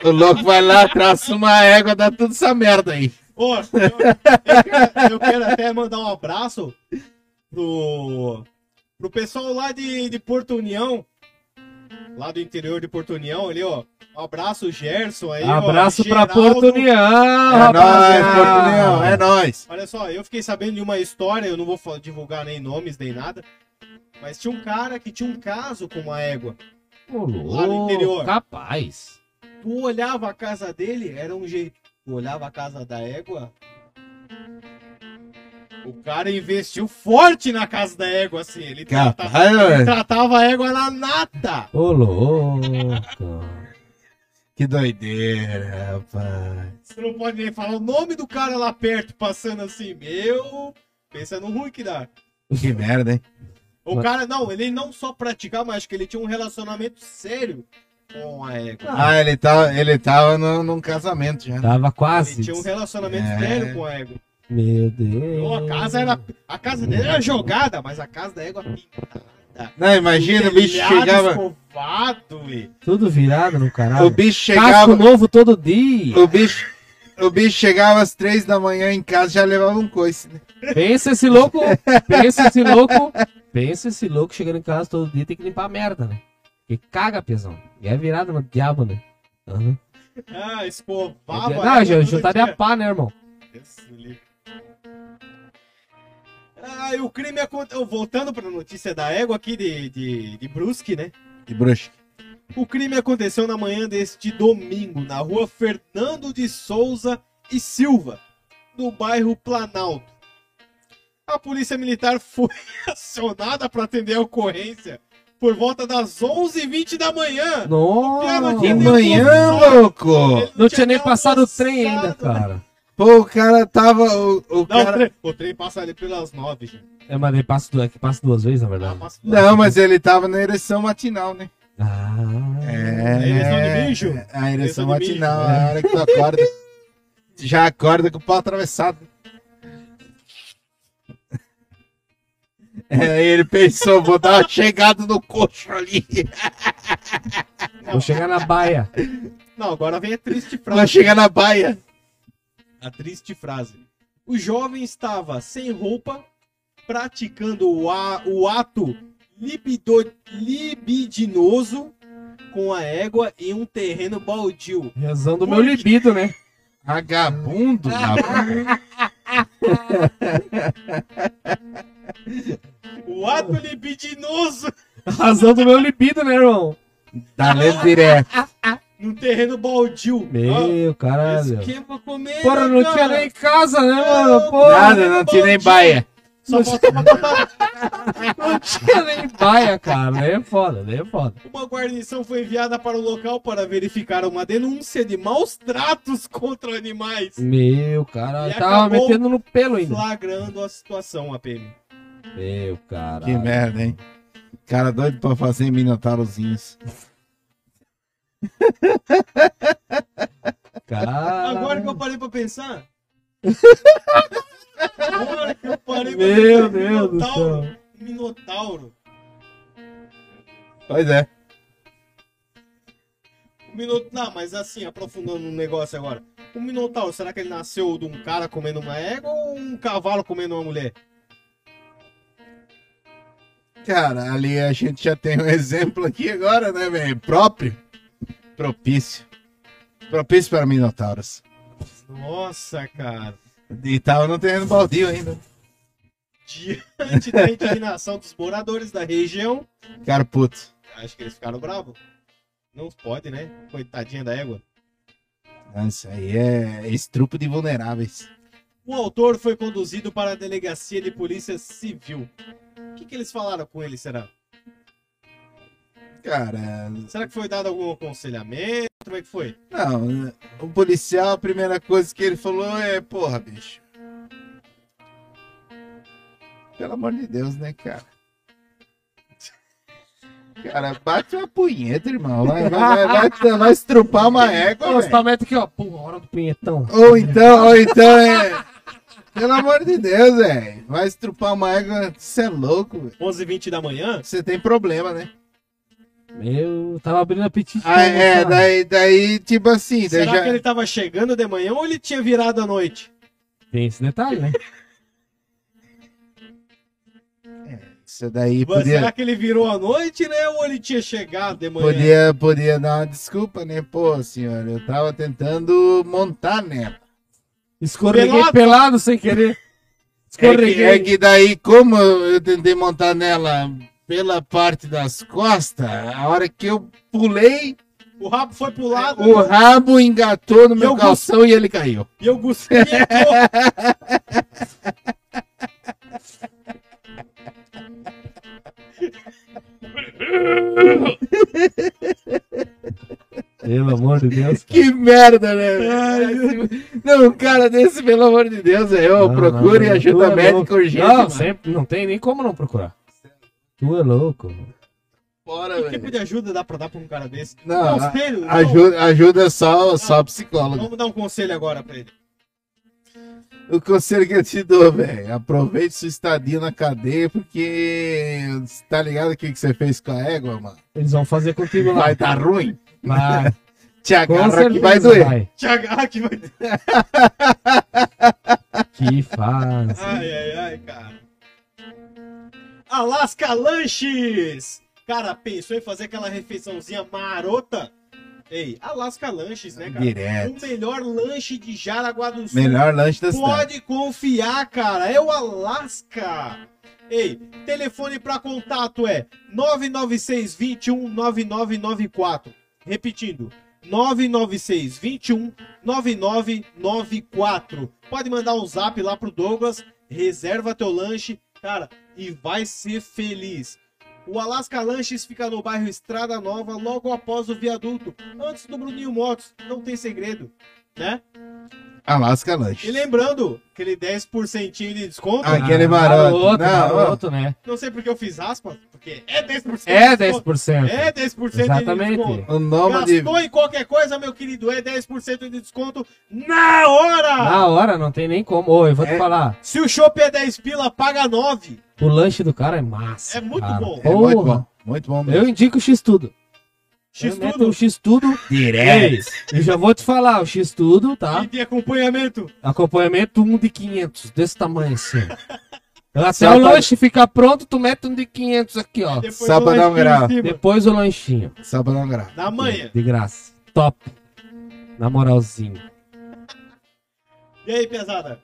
O louco vai lá, traça uma égua, dá tudo essa merda aí. Ô, eu, eu quero, eu quero até mandar um abraço pro, pro pessoal lá de, de Porto União. Lá do interior de Porto União, ali, ó. Um abraço, Gerson aí, ó, Abraço pra Geraldo. Porto União, É nóis, rapaziada. Porto União, é nóis. Olha só, eu fiquei sabendo de uma história, eu não vou divulgar nem nomes nem nada. Mas tinha um cara que tinha um caso com uma égua. Ô, Lá no interior. Capaz. Tu olhava a casa dele, era um jeito. Tu olhava a casa da égua. O cara investiu forte na casa da égua, assim. Ele, tratava, ele tratava a égua na nata. Ô, louco. Que doideira, rapaz. Você não pode nem falar o nome do cara lá perto, passando assim, meu. Pensa no ruim que dá. Que merda, hein? O Mas- cara, não, ele não só praticava, mas acho que ele tinha um relacionamento sério com a égua. Ah, ele tava, ele tava no, num casamento já. Tava Ele quase. tinha um relacionamento É. sério com a égua. Meu Deus. A casa era. A casa dele era jogada, mas a casa da égua pintada. Não, imagina, o bicho telhado chegava. escovado, e... Tudo virado no O caralho. bicho Casco chegava. novo todo dia. O bicho. O bicho chegava às três da manhã em casa e já levava um coice, né? Pensa esse louco. Pensa esse louco. Pensa esse louco chegando em casa todo dia tem que limpar a merda, né? Que caga, pesão. E é virado no diabo, né? Aham. Ah, escovava. a Não, égua já todo juntaria a pá, né, irmão? Deus. Ah, e o crime aconteceu. Voltando para a notícia da égua aqui de, de, de Brusque, né? De bruxa. O crime aconteceu na manhã deste domingo, na rua Fernando de Souza e Silva, no bairro Planalto. A polícia militar foi acionada para atender a ocorrência por volta das 11h20 da manhã. Nossa. De manhã, louco! Não tinha nem passado o trem ainda, cara. O cara tava. O, o Não, o, cara... trem, o trem passa ali pelas 9, gente. É, mas ele passa, é que passa duas vezes, na Ah, verdade. passa- Não, mas ele tava na ereção matinal, né? Ah. É. A ereção de mijo? A ereção matinal, é a hora que tu acorda. Já acorda com o pau atravessado. É, aí ele pensou, vou dar uma chegada no coxo ali. Vou chegar na baia. Não, agora vem a triste Vai frase. chegar na baia. A triste frase. O jovem estava sem roupa, praticando o, a- o ato libido- libidinoso com a égua em um terreno baldio. Rezando o meu libido, né? Vagabundo, rapaz. O ato libidinoso Razão do meu libido, né, irmão? Tá lendo direto. num terreno baldio. Meu, Ó, caralho. esquema comer, Porra, não cara. tinha nem casa, né, mano? Porra, Nada, não tinha nem baia. Só faltava botar não tinha nem baia, cara. Daí é foda, daí é foda. Uma guarnição foi enviada para o local para verificar uma denúncia de maus tratos contra animais, Meu, caralho. E Tava metendo no pelo ainda. flagrando a situação, a PM. Meu, caralho. Que merda, hein? Cara doido pra fazer minotaurozinhos. Caralho. Agora que eu parei pra pensar. Agora que eu parei pra Meu pensar, Deus do Minotauro. céu. Minotauro. Pois é. O Minotauro. Não, mas assim, aprofundando no negócio agora. O Minotauro, será que ele nasceu de um cara comendo uma égua ou um cavalo comendo uma mulher? Cara, ali a gente já tem um exemplo aqui agora, né, velho? Próprio. Propício. Propício para minotauros. Nossa, cara. E tava no terreno baldio ainda. Diante da indignação dos moradores da região, Cara puto. acho que eles ficaram bravos. Não pode, né? Coitadinha da égua. Não, Isso aí é estrupo de vulneráveis. O autor foi conduzido para a delegacia de polícia civil. O que, que eles falaram com ele, será? Cara, Será que foi dado algum aconselhamento? Como é que foi? não, o policial, a primeira coisa que ele falou é, porra, bicho. Pelo amor de Deus, né, cara? Cara, bate uma punheta, irmão. Vai, vai, vai, vai, vai estrupar uma égua, velho. tá aqui, ó. Porra, hora do punhetão. Ou então, ou então é. Pelo amor de Deus, velho. Vai estrupar uma égua, você é louco, velho. 11h20 da manhã? Você tem problema, né? Meu, tava abrindo apetite. Ah, é, daí, daí, tipo assim, daí Será já. que ele tava chegando de manhã ou ele tinha virado à noite? Tem esse detalhe, né? Isso daí Mas podia, Será que ele virou à noite, né? Ou ele tinha chegado de manhã? podia, podia dar uma desculpa, né? Pô, senhora, eu tava tentando montar nela. Escorreguei Pelado? pelado, sem querer. É que, Escorreguei. é que daí, como eu tentei montar nela pela parte das costas, a hora que eu pulei, O rabo foi pro lado o rabo engatou no E meu eu calção e ele caiu. e eu gostei. Pelo amor de Deus. Que merda, né? velho? Não, um cara desse, pelo amor de Deus, eu Não, procure não, ajuda é médica louco. urgente. Não, sempre, não tem nem como não procurar. Tu é louco. Bora, Que velho. tipo de ajuda dá pra dar pra um cara desse? Não, Conselho? Não. Ajuda, ajuda só, só psicólogo. Vamos dar um conselho agora pra ele. O conselho que eu te dou, velho, aproveite sua estadia na cadeia, porque tá ligado o que, que você fez com a égua, mano? Eles vão fazer contigo lá. Vai dar ruim. Vai. Te agarra que vai doer. vai. Tiago, ah, que vai. Que fase. Ai, ai, ai, cara. Alaska Lanches! Cara, pensou em fazer aquela refeiçãozinha marota? Ei, Alaska Lanches, né, cara? Direto. O melhor lanche de Jaraguá do Sul. Melhor lanche da cidade. Pode confiar, cara. É o Alaska. Ei, telefone para contato é 996 21 9994. Repetindo, 996 21 9994. Pode mandar um zap lá pro Douglas, reserva teu lanche, cara, e vai ser feliz. O Alaska Lanches fica no bairro Estrada Nova, logo após o viaduto, antes do Bruninho Motos. Não tem segredo, né? Alaska Lanche. E lembrando, aquele 10% de desconto. Ah, Aquele maroto. Maroto, Não, maroto, né? Não sei porque eu fiz aspas, porque é 10% É de desconto. 10%. É 10% Exatamente. de desconto. O nome de. Gastou em qualquer coisa, meu querido, é 10% de desconto na hora! Na hora, não tem nem como. Ô, eu vou te É. falar. Se o chopp é 10 pila, paga 9. O lanche do cara é massa. É muito cara. bom. É muito bom. Muito bom Eu mesmo. indico o X-Tudo. X Eu meto tudo. o X-Tudo. Direto. Eu já vou te falar, o X-Tudo, tá? E de acompanhamento. Acompanhamento um de 500, desse tamanho assim. Até o lanche ficar pronto, tu mete um de 500 aqui, ó. Depois Só o pra dar um lanchinho grau. Depois o lanchinho. Não gravar. Na manhã. De graça. Top. Na moralzinho. E aí, pesada?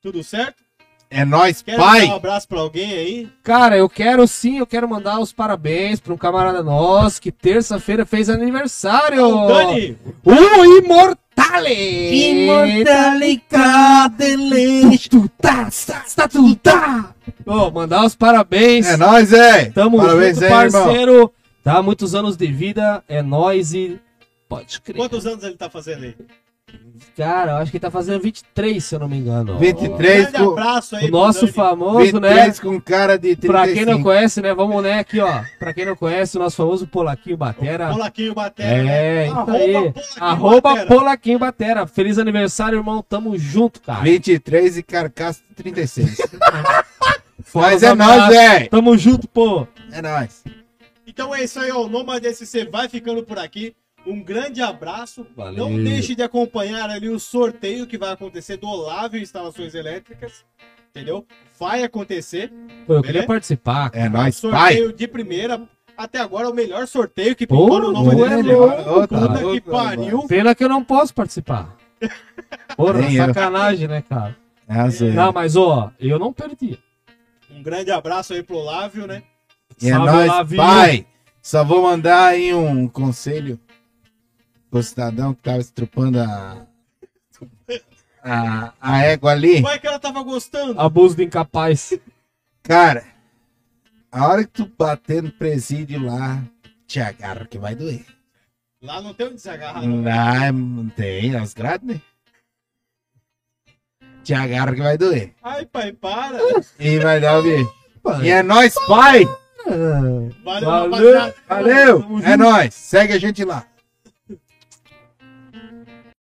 Tudo certo? É nóis, Quer dar um pai. abraço pra alguém aí? Cara, eu quero sim, eu quero mandar os parabéns pra um camarada nosso que terça-feira fez aniversário. O Dani! O Imortale! Tu tá, tá, tá, tá. Ô, mandar os parabéns. É nóis, é. Tamo Parabéns junto, aí, irmão. parceiro. Tá, muitos anos de vida, é nóis e... Pode crer. Quantos anos ele tá fazendo aí? Cara, eu acho que ele tá fazendo 23, se eu não me engano. 23 Grande com, abraço aí O nosso famoso, né? 23 com cara de 35. Pra quem não conhece, né? Vamos, né? Aqui, ó. Pra quem não conhece, o nosso famoso Polaquinho Batera. Polaquinho Batera. É, né? isso Arroba aí. Polaquinho Arroba Batera. Polaquinho Batera. Feliz aniversário, irmão. Tamo junto, cara. 23 e carcaça de 36. Fora Mas é nóis, velho. Tamo junto, pô. É nóis. Então é isso aí, ó. O Nomad SC vai ficando por aqui. Um grande abraço. Valeu. Não deixe de acompanhar ali o sorteio que vai acontecer do Olávio Instalações Elétricas. Entendeu? Vai acontecer. Pô, eu queria participar. É nóis, pai. Sorteio de primeira. Até agora o melhor sorteio que Pô, pintou no Nomad tu é Puta que pariu. Pena que eu não posso participar. Porra, Nem eu. sacanagem, né, cara? É. Não, mas, ó, eu não perdi. Um grande abraço aí pro Olávio, né? E é nóis, pai. Só vou mandar aí um conselho pro cidadão que tava estrupando a, a, a égua ali. Vai que ela tava gostando. Abuso do incapaz. Cara, a hora que tu bater no presídio lá, te agarra que vai doer. Lá não tem onde se agarrar. não. Lá não tem, as grades, né? Te agarra que vai doer. Ai, pai, para. E vai dar o quê? E é nóis, pai! Valeu, Valeu. rapaziada. Valeu! É nóis! Segue a gente lá.